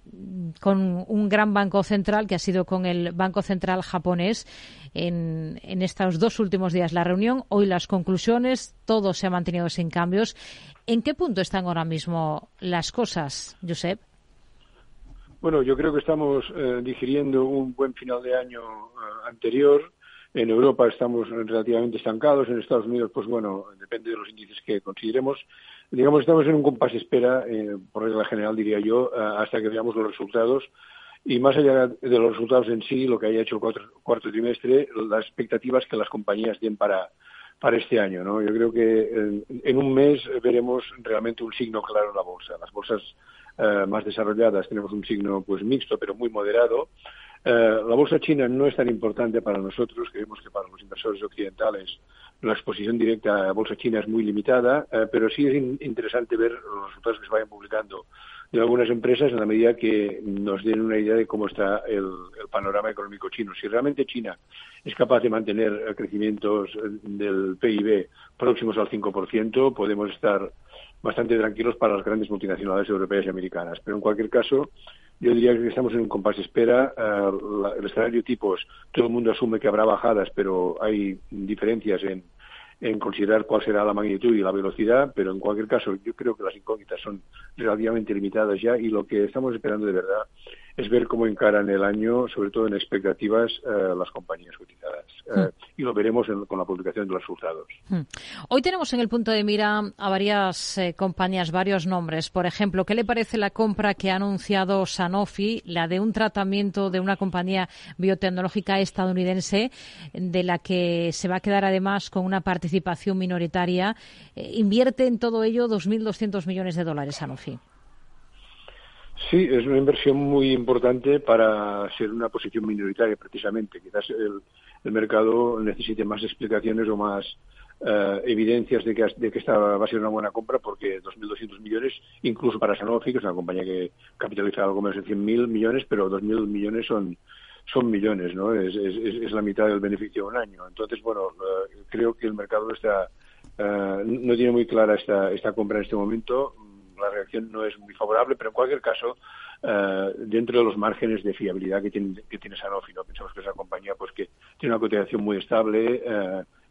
A: con un gran banco central que ha sido con el Banco Central japonés en, estos dos últimos días la reunión. Hoy las conclusiones, todo se ha mantenido sin cambios. ¿En qué punto están ahora mismo las cosas, Josep?
J: Bueno, yo creo que estamos eh, digiriendo un buen final de año eh, anterior en Europa estamos relativamente estancados, en Estados Unidos, pues bueno, depende de los índices que consideremos. Digamos, estamos en un compás espera, eh, por regla general diría yo, eh, hasta que veamos los resultados. Y más allá de los resultados en sí, lo que haya hecho el cuarto, trimestre, las expectativas que las compañías tienen para, para este año. ¿no? Yo creo que en, un mes veremos realmente un signo claro en la bolsa. Las bolsas eh, más desarrolladas tenemos un signo pues mixto, pero muy moderado. Eh, la bolsa china no es tan importante para nosotros, creemos que para los inversores occidentales la exposición directa a la bolsa china es muy limitada, eh, pero sí es interesante ver los resultados que se vayan publicando de algunas empresas en la medida que nos den una idea de cómo está el, panorama económico chino. Si realmente China es capaz de mantener crecimientos del PIB próximos al 5%, podemos estar bastante tranquilos para las grandes multinacionales europeas y americanas. Pero en cualquier caso, yo diría que estamos en un compás espera. Eh, el escenario tipo todo el mundo asume que habrá bajadas, pero hay diferencias en, en considerar cuál será la magnitud y la velocidad, pero en cualquier caso yo creo que las incógnitas son relativamente limitadas ya y lo que estamos esperando de verdad es ver cómo encaran el año, sobre todo en expectativas, eh, las compañías cotizadas. Eh, hmm. Y lo veremos con la publicación de los resultados.
A: Hmm. Hoy tenemos en el punto de mira a varias eh, compañías, varios nombres. Por ejemplo, ¿qué le parece la compra que ha anunciado Sanofi, la de un tratamiento de una compañía biotecnológica estadounidense, de la que se va a quedar además con una participación minoritaria? invierte en todo ello 2.200 millones de dólares Sanofi.
J: Sí, es una inversión muy importante para ser una posición minoritaria, precisamente. Quizás el, mercado necesite más explicaciones o más eh, evidencias de que, de que esta va a ser una buena compra, porque 2.200 millones, incluso para Sanofi, que es una compañía que capitaliza algo menos de 100.000 millones, pero 2.000 millones son son millones, ¿no? Es, es, la mitad del beneficio de un año. Entonces, bueno, eh, creo que el mercado está eh, no tiene muy clara esta, esta compra en este momento la reacción no es muy favorable, pero en cualquier caso, eh, dentro de los márgenes de fiabilidad que tiene, que tiene Sanofi, ¿no? pensamos que es una compañía pues que tiene una cotización muy estable,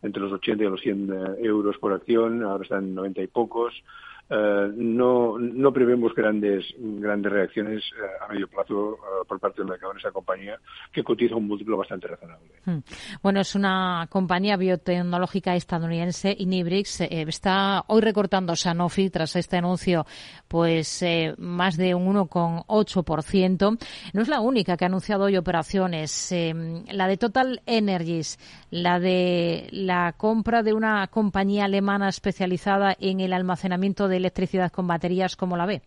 J: entre los 80 y los 100 euros por acción, ahora están en 90 y pocos. Eh, no, no prevemos grandes, grandes reacciones eh, a medio plazo eh, por parte del mercado en esa compañía, que cotiza un múltiplo bastante razonable. Hmm.
A: Bueno, es una compañía biotecnológica estadounidense, Inibrix, está hoy recortando Sanofi tras este anuncio, pues más de un 1,8%. No es la única que ha anunciado hoy operaciones. la de Total Energies, la de la compra de una compañía alemana especializada en el almacenamiento de electricidad con baterías, ¿cómo la ve?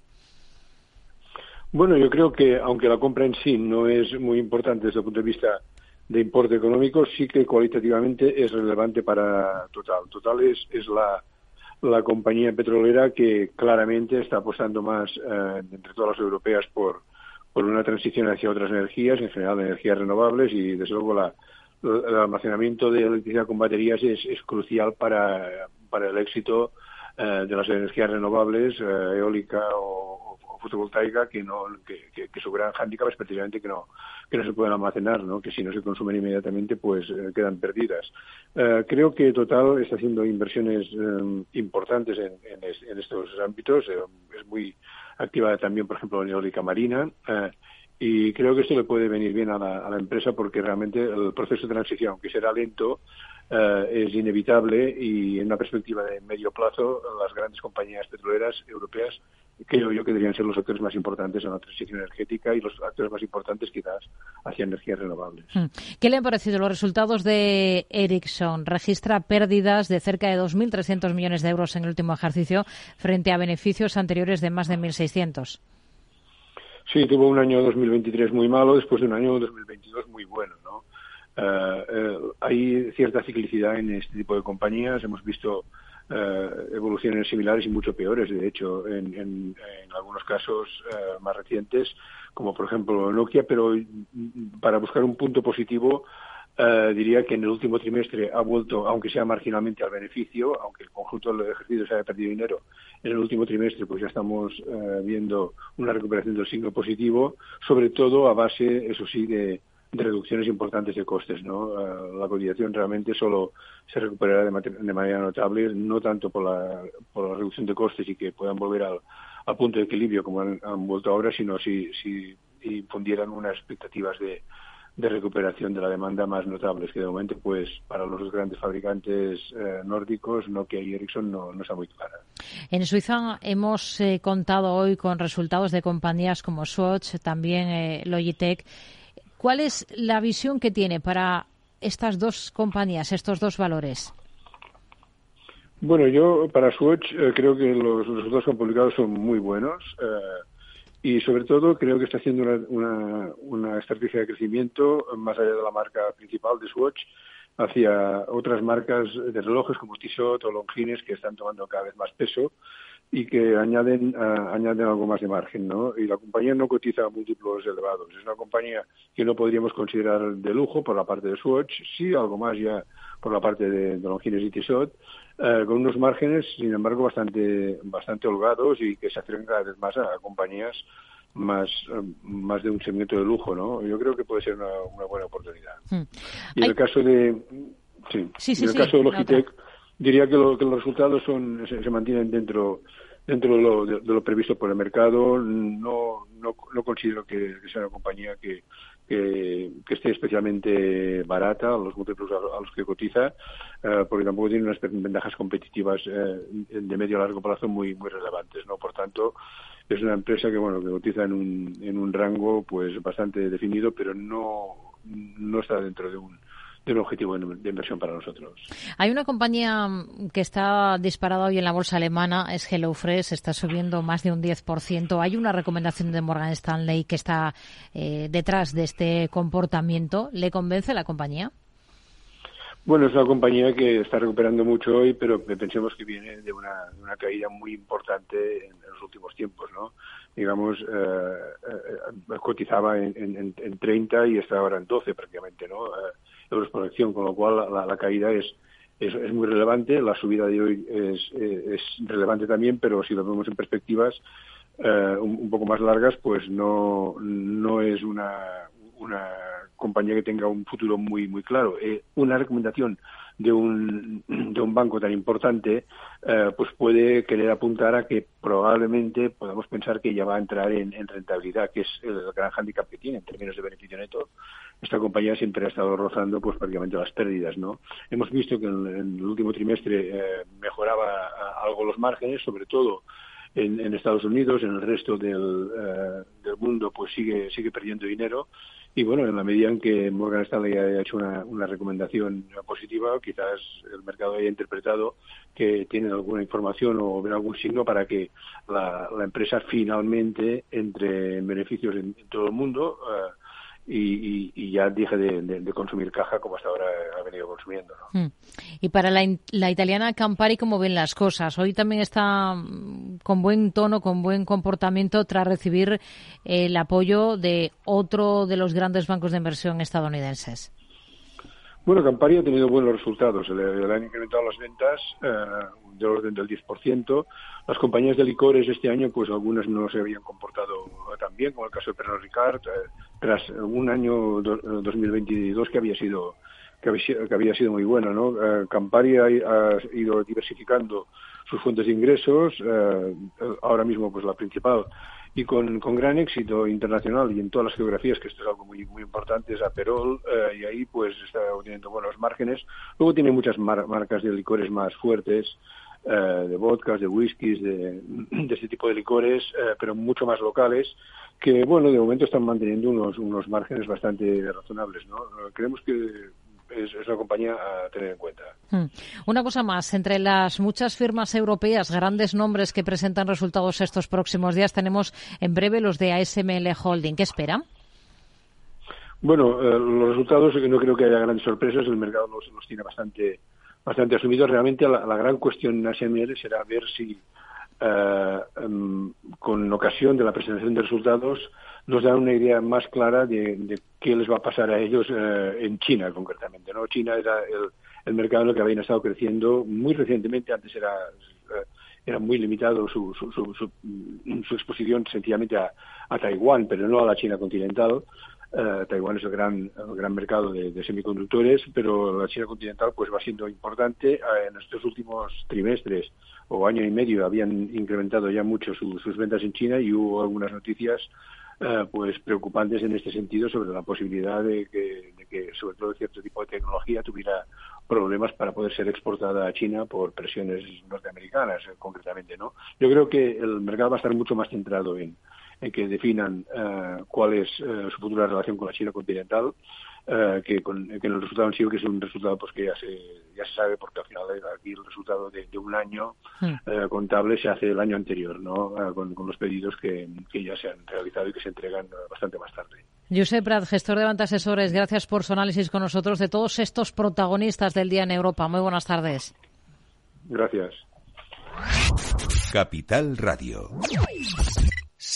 J: Bueno, yo creo que aunque la compra en sí no es muy importante desde el punto de vista de importe económico, sí que cualitativamente es relevante para Total. Total es, es la, la compañía petrolera que claramente está apostando más eh, entre todas las europeas por, por una transición hacia otras energías, en general energías renovables y desde luego la, el almacenamiento de electricidad con baterías es, es crucial para, para el éxito eh, de las energías renovables, eh, eólica o, fotovoltaica, que no que, que, su gran hándicap es precisamente que no que no se pueden almacenar, ¿no? que si no se consumen inmediatamente pues eh, quedan perdidas. creo que Total está haciendo inversiones importantes en, en, estos ámbitos, es muy activa también, por ejemplo, en eólica marina. Y creo que esto le puede venir bien a la, empresa porque realmente el proceso de transición, aunque será lento, eh, es inevitable y en una perspectiva de medio plazo las grandes compañías petroleras europeas creo yo que deberían ser los actores más importantes en la transición energética y los actores más importantes quizás hacia energías renovables. Hmm.
A: ¿Qué le han parecido los resultados de Ericsson? Registra pérdidas de cerca de 2.300 millones de euros en el último ejercicio frente a beneficios anteriores de más de 1.600.
J: Sí, tuvo un año 2023 muy malo después de un año 2022 muy bueno, ¿no? Eh, eh, hay cierta ciclicidad en este tipo de compañías. Hemos visto eh, evoluciones similares y mucho peores, de hecho, en, en, algunos casos más recientes, como por ejemplo Nokia, pero mm, para buscar un punto positivo, diría que en el último trimestre ha vuelto, aunque sea marginalmente al beneficio, aunque el conjunto del ejercicio se haya perdido dinero, en el último trimestre pues ya estamos viendo una recuperación del signo positivo, sobre todo a base, eso sí, de, de reducciones importantes de costes. ¿no? Eh, la cotización realmente solo se recuperará de, manera notable, no tanto por la, por la reducción de costes y que puedan volver al, punto de equilibrio como han, vuelto ahora, sino si, si infundieran unas expectativas de, de recuperación de la demanda más notables, que de momento, pues, para los grandes fabricantes eh, nórdicos, Nokia y Ericsson no, no está muy clara.
A: En Suiza hemos eh, contado hoy con resultados de compañías como Swatch, también Logitech, ¿Cuál es la visión que tiene para estas dos compañías, estos dos valores?
J: Bueno, yo para Swatch eh, creo que los resultados que han publicado son muy buenos eh, y sobre todo creo que está haciendo una, una, estrategia de crecimiento más allá de la marca principal de Swatch hacia otras marcas de relojes como Tissot o Longines que están tomando cada vez más peso y que añaden, añaden algo más de margen, ¿no? Y la compañía no cotiza a múltiplos elevados. Es una compañía que no podríamos considerar de lujo por la parte de Swatch, sí algo más ya por la parte de, de Longines y Tissot, eh, con unos márgenes, sin embargo, bastante, bastante holgados y que se acercan cada vez más a, compañías más, más de un segmento de lujo, ¿no? Yo creo que puede ser una, una buena oportunidad. Hmm. Y en el caso de... Sí, en el caso de Logitech diría que, lo, que los resultados son se, mantienen dentro dentro de lo, de, lo, previsto por el mercado. No, no, no considero que, sea una compañía que, que, esté especialmente barata a los múltiplos a, los que cotiza, eh, porque tampoco tiene unas ventajas competitivas eh, de medio a largo plazo muy muy relevantes. no Por tanto, es una empresa que bueno que cotiza en un, en un rango pues bastante definido, pero no, no está dentro de un un objetivo de inversión para nosotros.
A: Hay una compañía que está disparada hoy en la bolsa alemana, es HelloFresh, está subiendo más de un 10%. Hay una recomendación de Morgan Stanley que está eh, detrás de este comportamiento. ¿Le convence la compañía?
J: Bueno, es una compañía que está recuperando mucho hoy, pero pensemos que viene de una, caída muy importante en, los últimos tiempos, ¿no? Digamos, eh, eh, cotizaba en, en, 30 y está ahora en 12 prácticamente, ¿no? Euros por acción, con lo cual la, caída es, es, muy relevante. La subida de hoy es, es, relevante también, pero si lo vemos en perspectivas eh, un, poco más largas, pues no, no es una, una compañía que tenga un futuro muy muy claro. Eh, una recomendación de un, de un banco tan importante, eh, pues puede querer apuntar a que probablemente podamos pensar que ya va a entrar en, rentabilidad, que es el gran hándicap que tiene en términos de beneficio neto. Esta compañía siempre ha estado rozando pues prácticamente las pérdidas, ¿no? Hemos visto que en, el último trimestre eh, mejoraba algo los márgenes, sobre todo en, Estados Unidos, en el resto del, eh, del mundo pues sigue sigue perdiendo dinero y bueno, en la medida en que Morgan Stanley haya hecho una, una recomendación positiva, quizás el mercado haya interpretado que tienen alguna información o ven algún signo para que la, empresa finalmente entre en beneficios en, todo el mundo. Eh, y, ya deje de, consumir caja como hasta ahora ha venido consumiendo.
A: Hmm. Y para la, la, italiana Campari, ¿cómo ven las cosas? Hoy también está mm, con buen tono, con buen comportamiento tras recibir el apoyo de otro de los grandes bancos de inversión estadounidenses.
J: Bueno, Campari ha tenido buenos resultados. Le, han incrementado las ventas eh, del orden del 10%. Las compañías de licores este año, pues algunas no se habían comportado tan bien, como el caso de Pernod Ricard, eh, tras un año 2022 que había sido que había, sido muy bueno, ¿no? Eh, Campari ha, ido diversificando sus fuentes de ingresos. ahora mismo, pues la principal y con, con, gran éxito internacional y en todas las geografías, que esto es algo muy muy importante, es Aperol, eh, y ahí pues está obteniendo buenos márgenes. Luego tiene muchas marcas de licores más fuertes, eh, de vodkas, de whiskies, de, de, este tipo de licores, eh, pero mucho más locales, que bueno, de momento están manteniendo unos, unos márgenes bastante razonables. ¿no? Creemos que es, una compañía a tener en cuenta.
A: Hmm. Una cosa más, entre las muchas firmas europeas, grandes nombres que presentan resultados estos próximos días, tenemos en breve los de ASML Holding. ¿Qué espera?
J: Bueno, eh, los resultados no creo que haya grandes sorpresas, el mercado los, los tiene bastante bastante asumidos. Realmente la, gran cuestión en ASML será ver si eh, em, con ocasión de la presentación de resultados nos dan una idea más clara de, qué les va a pasar a ellos eh, en China concretamente. ¿no? China era el, mercado en el que habían estado creciendo muy recientemente, antes era, eh, era muy limitado su, su, su, exposición sencillamente a, Taiwán, pero no a la China continental. Uh, Taiwán es el gran, gran mercado de, semiconductores, pero la China continental pues va siendo importante. en estos últimos trimestres o año y medio habían incrementado ya mucho sus ventas en China y hubo algunas noticias eh, pues preocupantes en este sentido sobre la posibilidad de que, sobre todo cierto tipo de tecnología tuviera problemas para poder ser exportada a China por presiones norteamericanas eh, concretamente no yo creo que el mercado va a estar mucho más centrado en, en que definan eh, cuál es su futura relación con la China continental eh, que, con, que el resultado en sí que es un resultado pues que ya se ya se sabe porque al final aquí el resultado de, un año hmm. eh, contable se hace el año anterior no eh, con, los pedidos que, que, ya se han realizado y que se entregan bastante más tarde
A: Josep Prat, gestor de Banca Asesores, gracias por su análisis con nosotros de todos estos protagonistas del día en Europa. Muy buenas tardes.
J: Gracias.
D: Capital Radio.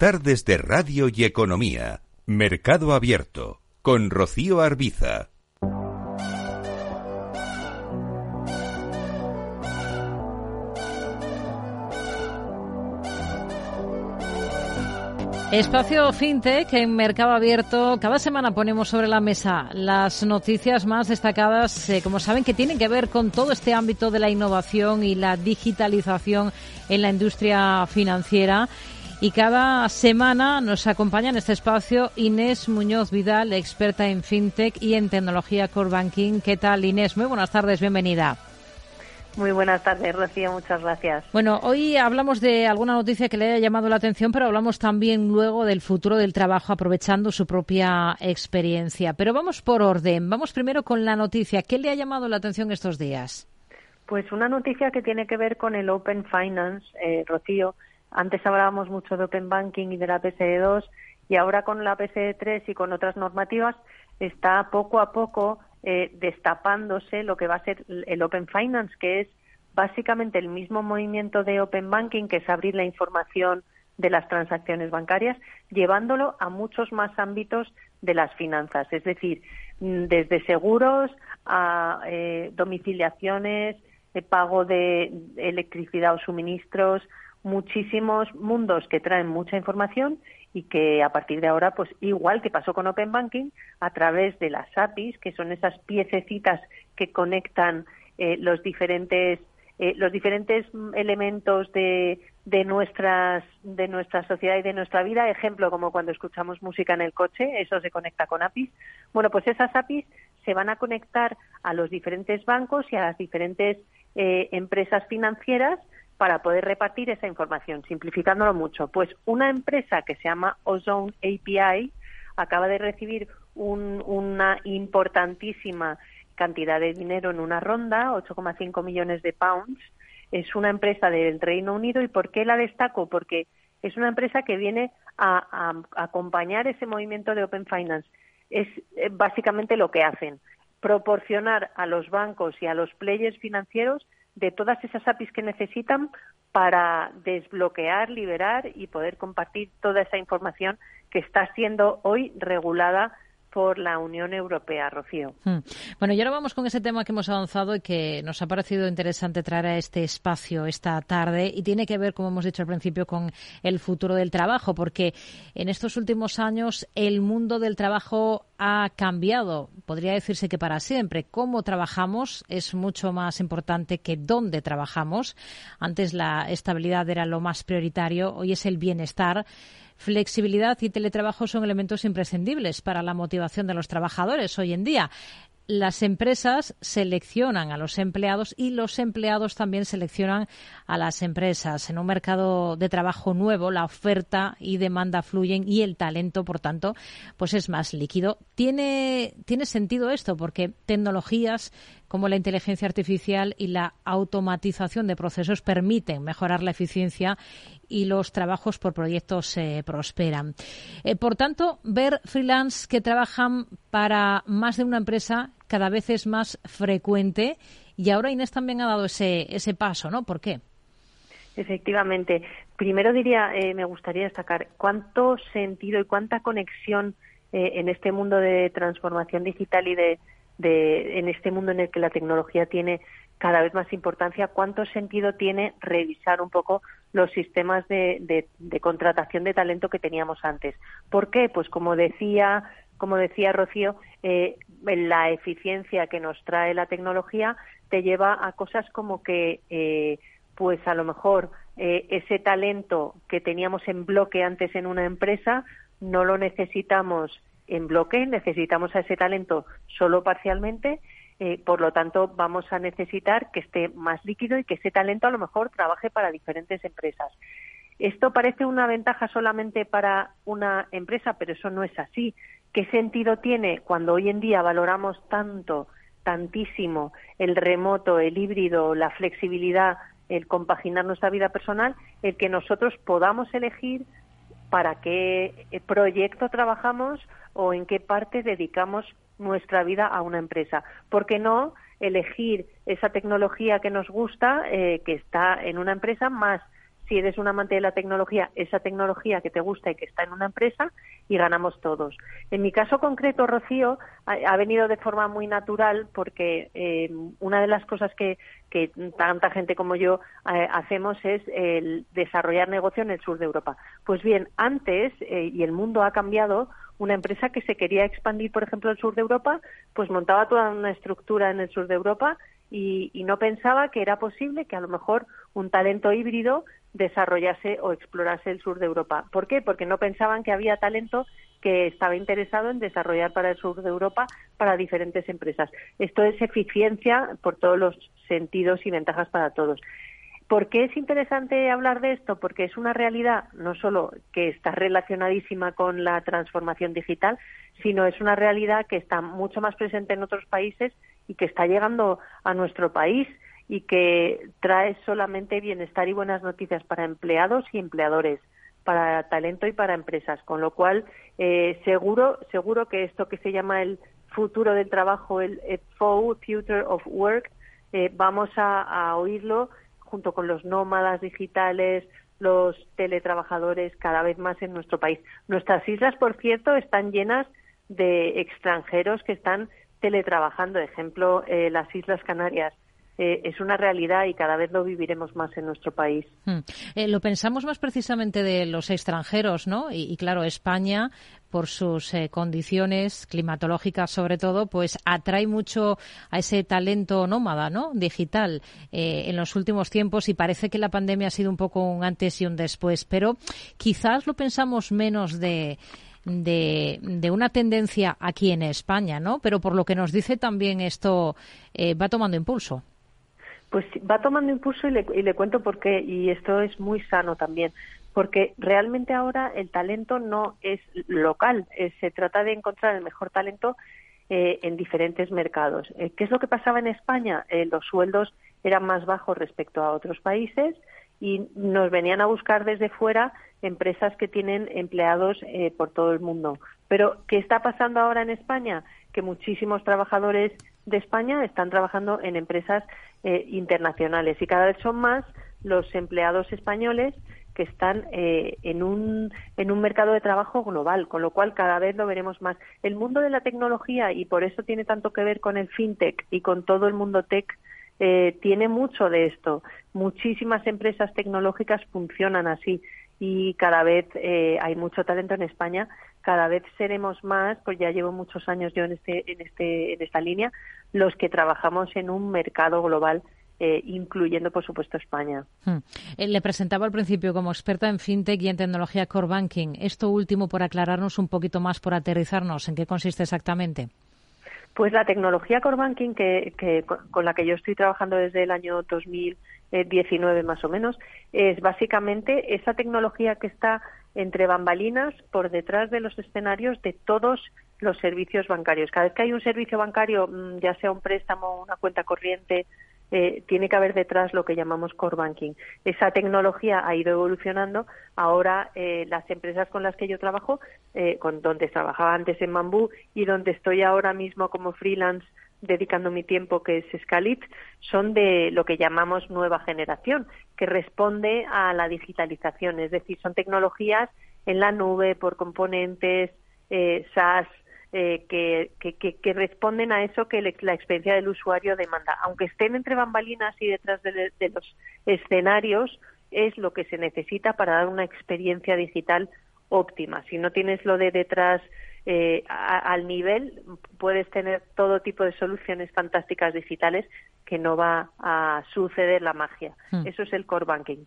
D: Tardes de Radio y Economía. Mercado Abierto. Con Rocío Arbiza.
A: Espacio FinTech en Mercado Abierto. Cada semana ponemos sobre la mesa las noticias más destacadas, eh, como saben, que tienen que ver con todo este ámbito de la innovación y la digitalización en la industria financiera. Y cada semana nos acompaña en este espacio Inés Muñoz Vidal, experta en fintech y en tecnología core banking. ¿Qué tal, Inés? Muy buenas tardes, bienvenida.
K: Muy buenas tardes, Rocío, muchas gracias.
A: Bueno, hoy hablamos de alguna noticia que le haya llamado la atención, pero hablamos también luego del futuro del trabajo aprovechando su propia experiencia. Pero vamos por orden. Vamos primero con la noticia. ¿Qué le ha llamado la atención estos días?
K: Pues una noticia que tiene que ver con el Open Finance, eh, Rocío. Antes hablábamos mucho de Open Banking y de la PSE2 y ahora con la PSE3 y con otras normativas está poco a poco eh, destapándose lo que va a ser el Open Finance, que es básicamente el mismo movimiento de Open Banking, que es abrir la información de las transacciones bancarias, llevándolo a muchos más ámbitos de las finanzas, es decir, mm, desde seguros a eh, domiciliaciones, de pago de electricidad o suministros, muchísimos mundos que traen mucha información y que a partir de ahora, pues igual que pasó con Open Banking, a través de las APIs, que son esas piececitas que conectan eh, los diferentes eh, los diferentes elementos de, de nuestras de nuestra sociedad y de nuestra vida, ejemplo como cuando escuchamos música en el coche, eso se conecta con APIs. Bueno, pues esas APIs se van a conectar a los diferentes bancos y a las diferentes eh, empresas financieras para poder repartir esa información, simplificándolo mucho. Pues una empresa que se llama Ozone API acaba de recibir una importantísima cantidad de dinero en una ronda, 8,5 millones de pounds. Es una empresa del Reino Unido y ¿por qué la destaco? Porque es una empresa que viene a, a acompañar ese movimiento de Open Finance. Es eh, básicamente lo que hacen, proporcionar a los bancos y a los players financieros de todas esas APIs que necesitan para desbloquear, liberar y poder compartir toda esa información que está siendo hoy regulada por la Unión Europea, Rocío.
A: Hmm. Bueno, y ahora vamos con ese tema que hemos avanzado y que nos ha parecido interesante traer a este espacio esta tarde y tiene que ver, como hemos dicho al principio, con el futuro del trabajo, porque en estos últimos años el mundo del trabajo ha cambiado, podría decirse que para siempre. Cómo trabajamos es mucho más importante que dónde trabajamos. Antes la estabilidad era lo más prioritario, hoy es el bienestar. Flexibilidad y teletrabajo son elementos imprescindibles para la motivación de los trabajadores hoy en día las empresas seleccionan a los empleados y los empleados también seleccionan a las empresas. En un mercado de trabajo nuevo, la oferta y demanda fluyen y el talento, por tanto, pues es más líquido. Tiene, tiene sentido esto porque tecnologías como la inteligencia artificial y la automatización de procesos permiten mejorar la eficiencia y los trabajos por proyectos se prosperan. Eh, por tanto, ver freelance que trabajan para más de una empresa cada vez es más frecuente y ahora Inés también ha dado ese, ese paso, ¿no? ¿Por qué?
K: Efectivamente. Primero diría, eh, me gustaría destacar cuánto sentido y cuánta conexión eh, en este mundo de transformación digital y de en este mundo en el que la tecnología tiene cada vez más importancia, cuánto sentido tiene revisar un poco los sistemas de, contratación de talento que teníamos antes. ¿Por qué? Pues como decía, como decía Rocío, eh, la eficiencia que nos trae la tecnología te lleva a cosas como que, eh, pues a lo mejor eh, ese talento que teníamos en bloque antes en una empresa no lo necesitamos en bloque, necesitamos a ese talento solo parcialmente, eh, por lo tanto vamos a necesitar que esté más líquido y que ese talento a lo mejor trabaje para diferentes empresas. Esto parece una ventaja solamente para una empresa, pero eso no es así. ¿Qué sentido tiene cuando hoy en día valoramos tanto, tantísimo el remoto, el híbrido, la flexibilidad, el compaginar nuestra vida personal, el que nosotros podamos elegir para qué proyecto trabajamos o en qué parte dedicamos nuestra vida a una empresa. ¿Por qué no elegir esa tecnología que nos gusta, eh, que está en una empresa, más si eres un amante de la tecnología, esa tecnología que te gusta y que está en una empresa y ganamos todos. En mi caso concreto, Rocío, ha, venido de forma muy natural porque eh, una de las cosas que, tanta gente como yo eh, hacemos es el desarrollar negocio en el sur de Europa. Pues bien, antes, y el mundo ha cambiado, una empresa que se quería expandir, por ejemplo, al sur de Europa, pues montaba toda una estructura en el sur de Europa y, y no pensaba que era posible que a lo mejor un talento híbrido desarrollase o explorase el sur de Europa. ¿Por qué? Porque no pensaban que había talento que estaba interesado en desarrollar para el sur de Europa para diferentes empresas. Esto es eficiencia por todos los sentidos y ventajas para todos. ¿Por qué es interesante hablar de esto? Porque es una realidad no solo que está relacionadísima con la transformación digital, sino es una realidad que está mucho más presente en otros países y que está llegando a nuestro país y que trae solamente bienestar y buenas noticias para empleados y empleadores, para talento y para empresas. Con lo cual, eh, seguro, seguro que esto que se llama el futuro del trabajo, el, FOU, Future of Work, eh, vamos a oírlo junto con los nómadas digitales, los teletrabajadores cada vez más en nuestro país. Nuestras islas, por cierto, están llenas de extranjeros que están teletrabajando. Ejemplo, eh, las Islas Canarias. Eh, es una realidad y cada vez lo viviremos más en nuestro país.
A: Hmm. Eh, lo pensamos más precisamente de los extranjeros, ¿no? Y, claro, España, por sus eh, condiciones climatológicas sobre todo, pues atrae mucho a ese talento nómada, ¿no? Digital en los últimos tiempos y parece que la pandemia ha sido un poco un antes y un después, pero quizás lo pensamos menos de de, de, una tendencia aquí en España, ¿no? Pero por lo que nos dice también esto va tomando impulso.
K: Pues va tomando impulso y le, y le cuento por qué, y esto es muy sano también, porque realmente ahora el talento no es local, eh, se trata de encontrar el mejor talento eh, en diferentes mercados. Eh, ¿Qué es lo que pasaba en España? los sueldos eran más bajos respecto a otros países y nos venían a buscar desde fuera empresas que tienen empleados por todo el mundo. Pero, ¿qué está pasando ahora en España? Que muchísimos trabajadores de España están trabajando en empresas eh, internacionales y cada vez son más los empleados españoles que están eh, en, un, en un mercado de trabajo global, con lo cual cada vez lo veremos más. El mundo de la tecnología, y por eso tiene tanto que ver con el fintech y con todo el mundo tech, eh, tiene mucho de esto. Muchísimas empresas tecnológicas funcionan así y cada vez hay mucho talento en España cada vez seremos más, pues ya llevo muchos años yo en, este, en, este, en esta línea, los que trabajamos en un mercado global eh, incluyendo, por supuesto, España.
A: Hmm. Eh, le presentaba al principio como experta en fintech y en tecnología core banking. Esto último, por aclararnos un poquito más, por aterrizarnos, ¿en qué consiste exactamente?
K: Pues la tecnología core banking que, con la que yo estoy trabajando desde el año 2019 más o menos es básicamente esa tecnología que está entre bambalinas por detrás de los escenarios de todos los servicios bancarios. Cada vez que hay un servicio bancario, mm, ya sea un préstamo, una cuenta corriente, eh, tiene que haber detrás lo que llamamos core banking. Esa tecnología ha ido evolucionando. Ahora eh, las empresas con las que yo trabajo, eh, con donde trabajaba antes en Bambú y donde estoy ahora mismo como freelance dedicando mi tiempo, que es Scalit, son de lo que llamamos nueva generación, que responde a la digitalización, es decir, son tecnologías en la nube por componentes eh, SaaS eh, que, que, responden a eso que la experiencia del usuario demanda. Aunque estén entre bambalinas y detrás de, de los escenarios, es lo que se necesita para dar una experiencia digital óptima. Si no tienes lo de detrás eh, al nivel puedes tener todo tipo de soluciones fantásticas digitales que no va a suceder la magia. Hmm. Eso es el core banking.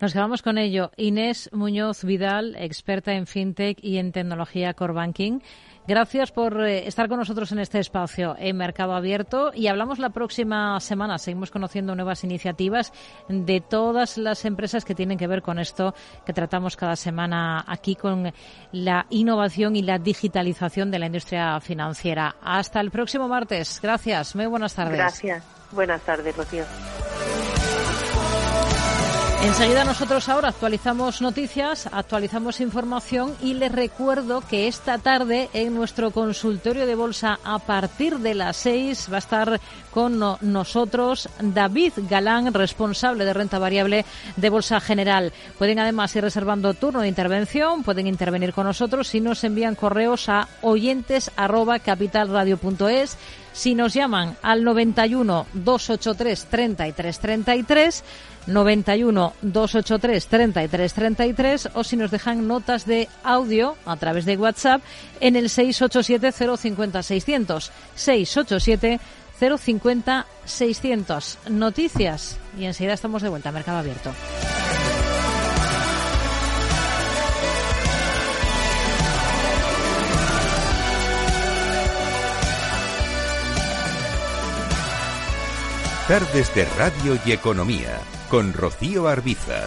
A: Nos quedamos con ello. Inés Muñoz Vidal, experta en fintech y en tecnología core banking. Gracias por eh, estar con nosotros en este espacio en Mercado Abierto y hablamos la próxima semana. Seguimos conociendo nuevas iniciativas de todas las empresas que tienen que ver con esto que tratamos cada semana aquí con la innovación y la digitalización de la industria financiera. Hasta el próximo martes. Gracias. Muy buenas tardes.
K: Gracias. Buenas tardes, Rocío.
A: Enseguida nosotros ahora actualizamos noticias, actualizamos información y les recuerdo que esta tarde en nuestro consultorio de bolsa a partir de las seis va a estar con nosotros David Galán, responsable de renta variable de Bolsa General. Pueden además ir reservando turno de intervención, pueden intervenir con nosotros si nos envían correos a oyentes si nos llaman al 91 283 33 33 91 283 33 33 o si nos dejan notas de audio a través de WhatsApp en el 687 050 600 687 050 600. Noticias y enseguida estamos de vuelta a Mercado Abierto.
D: Tardes de Radio y Economía con Rocío Arbiza.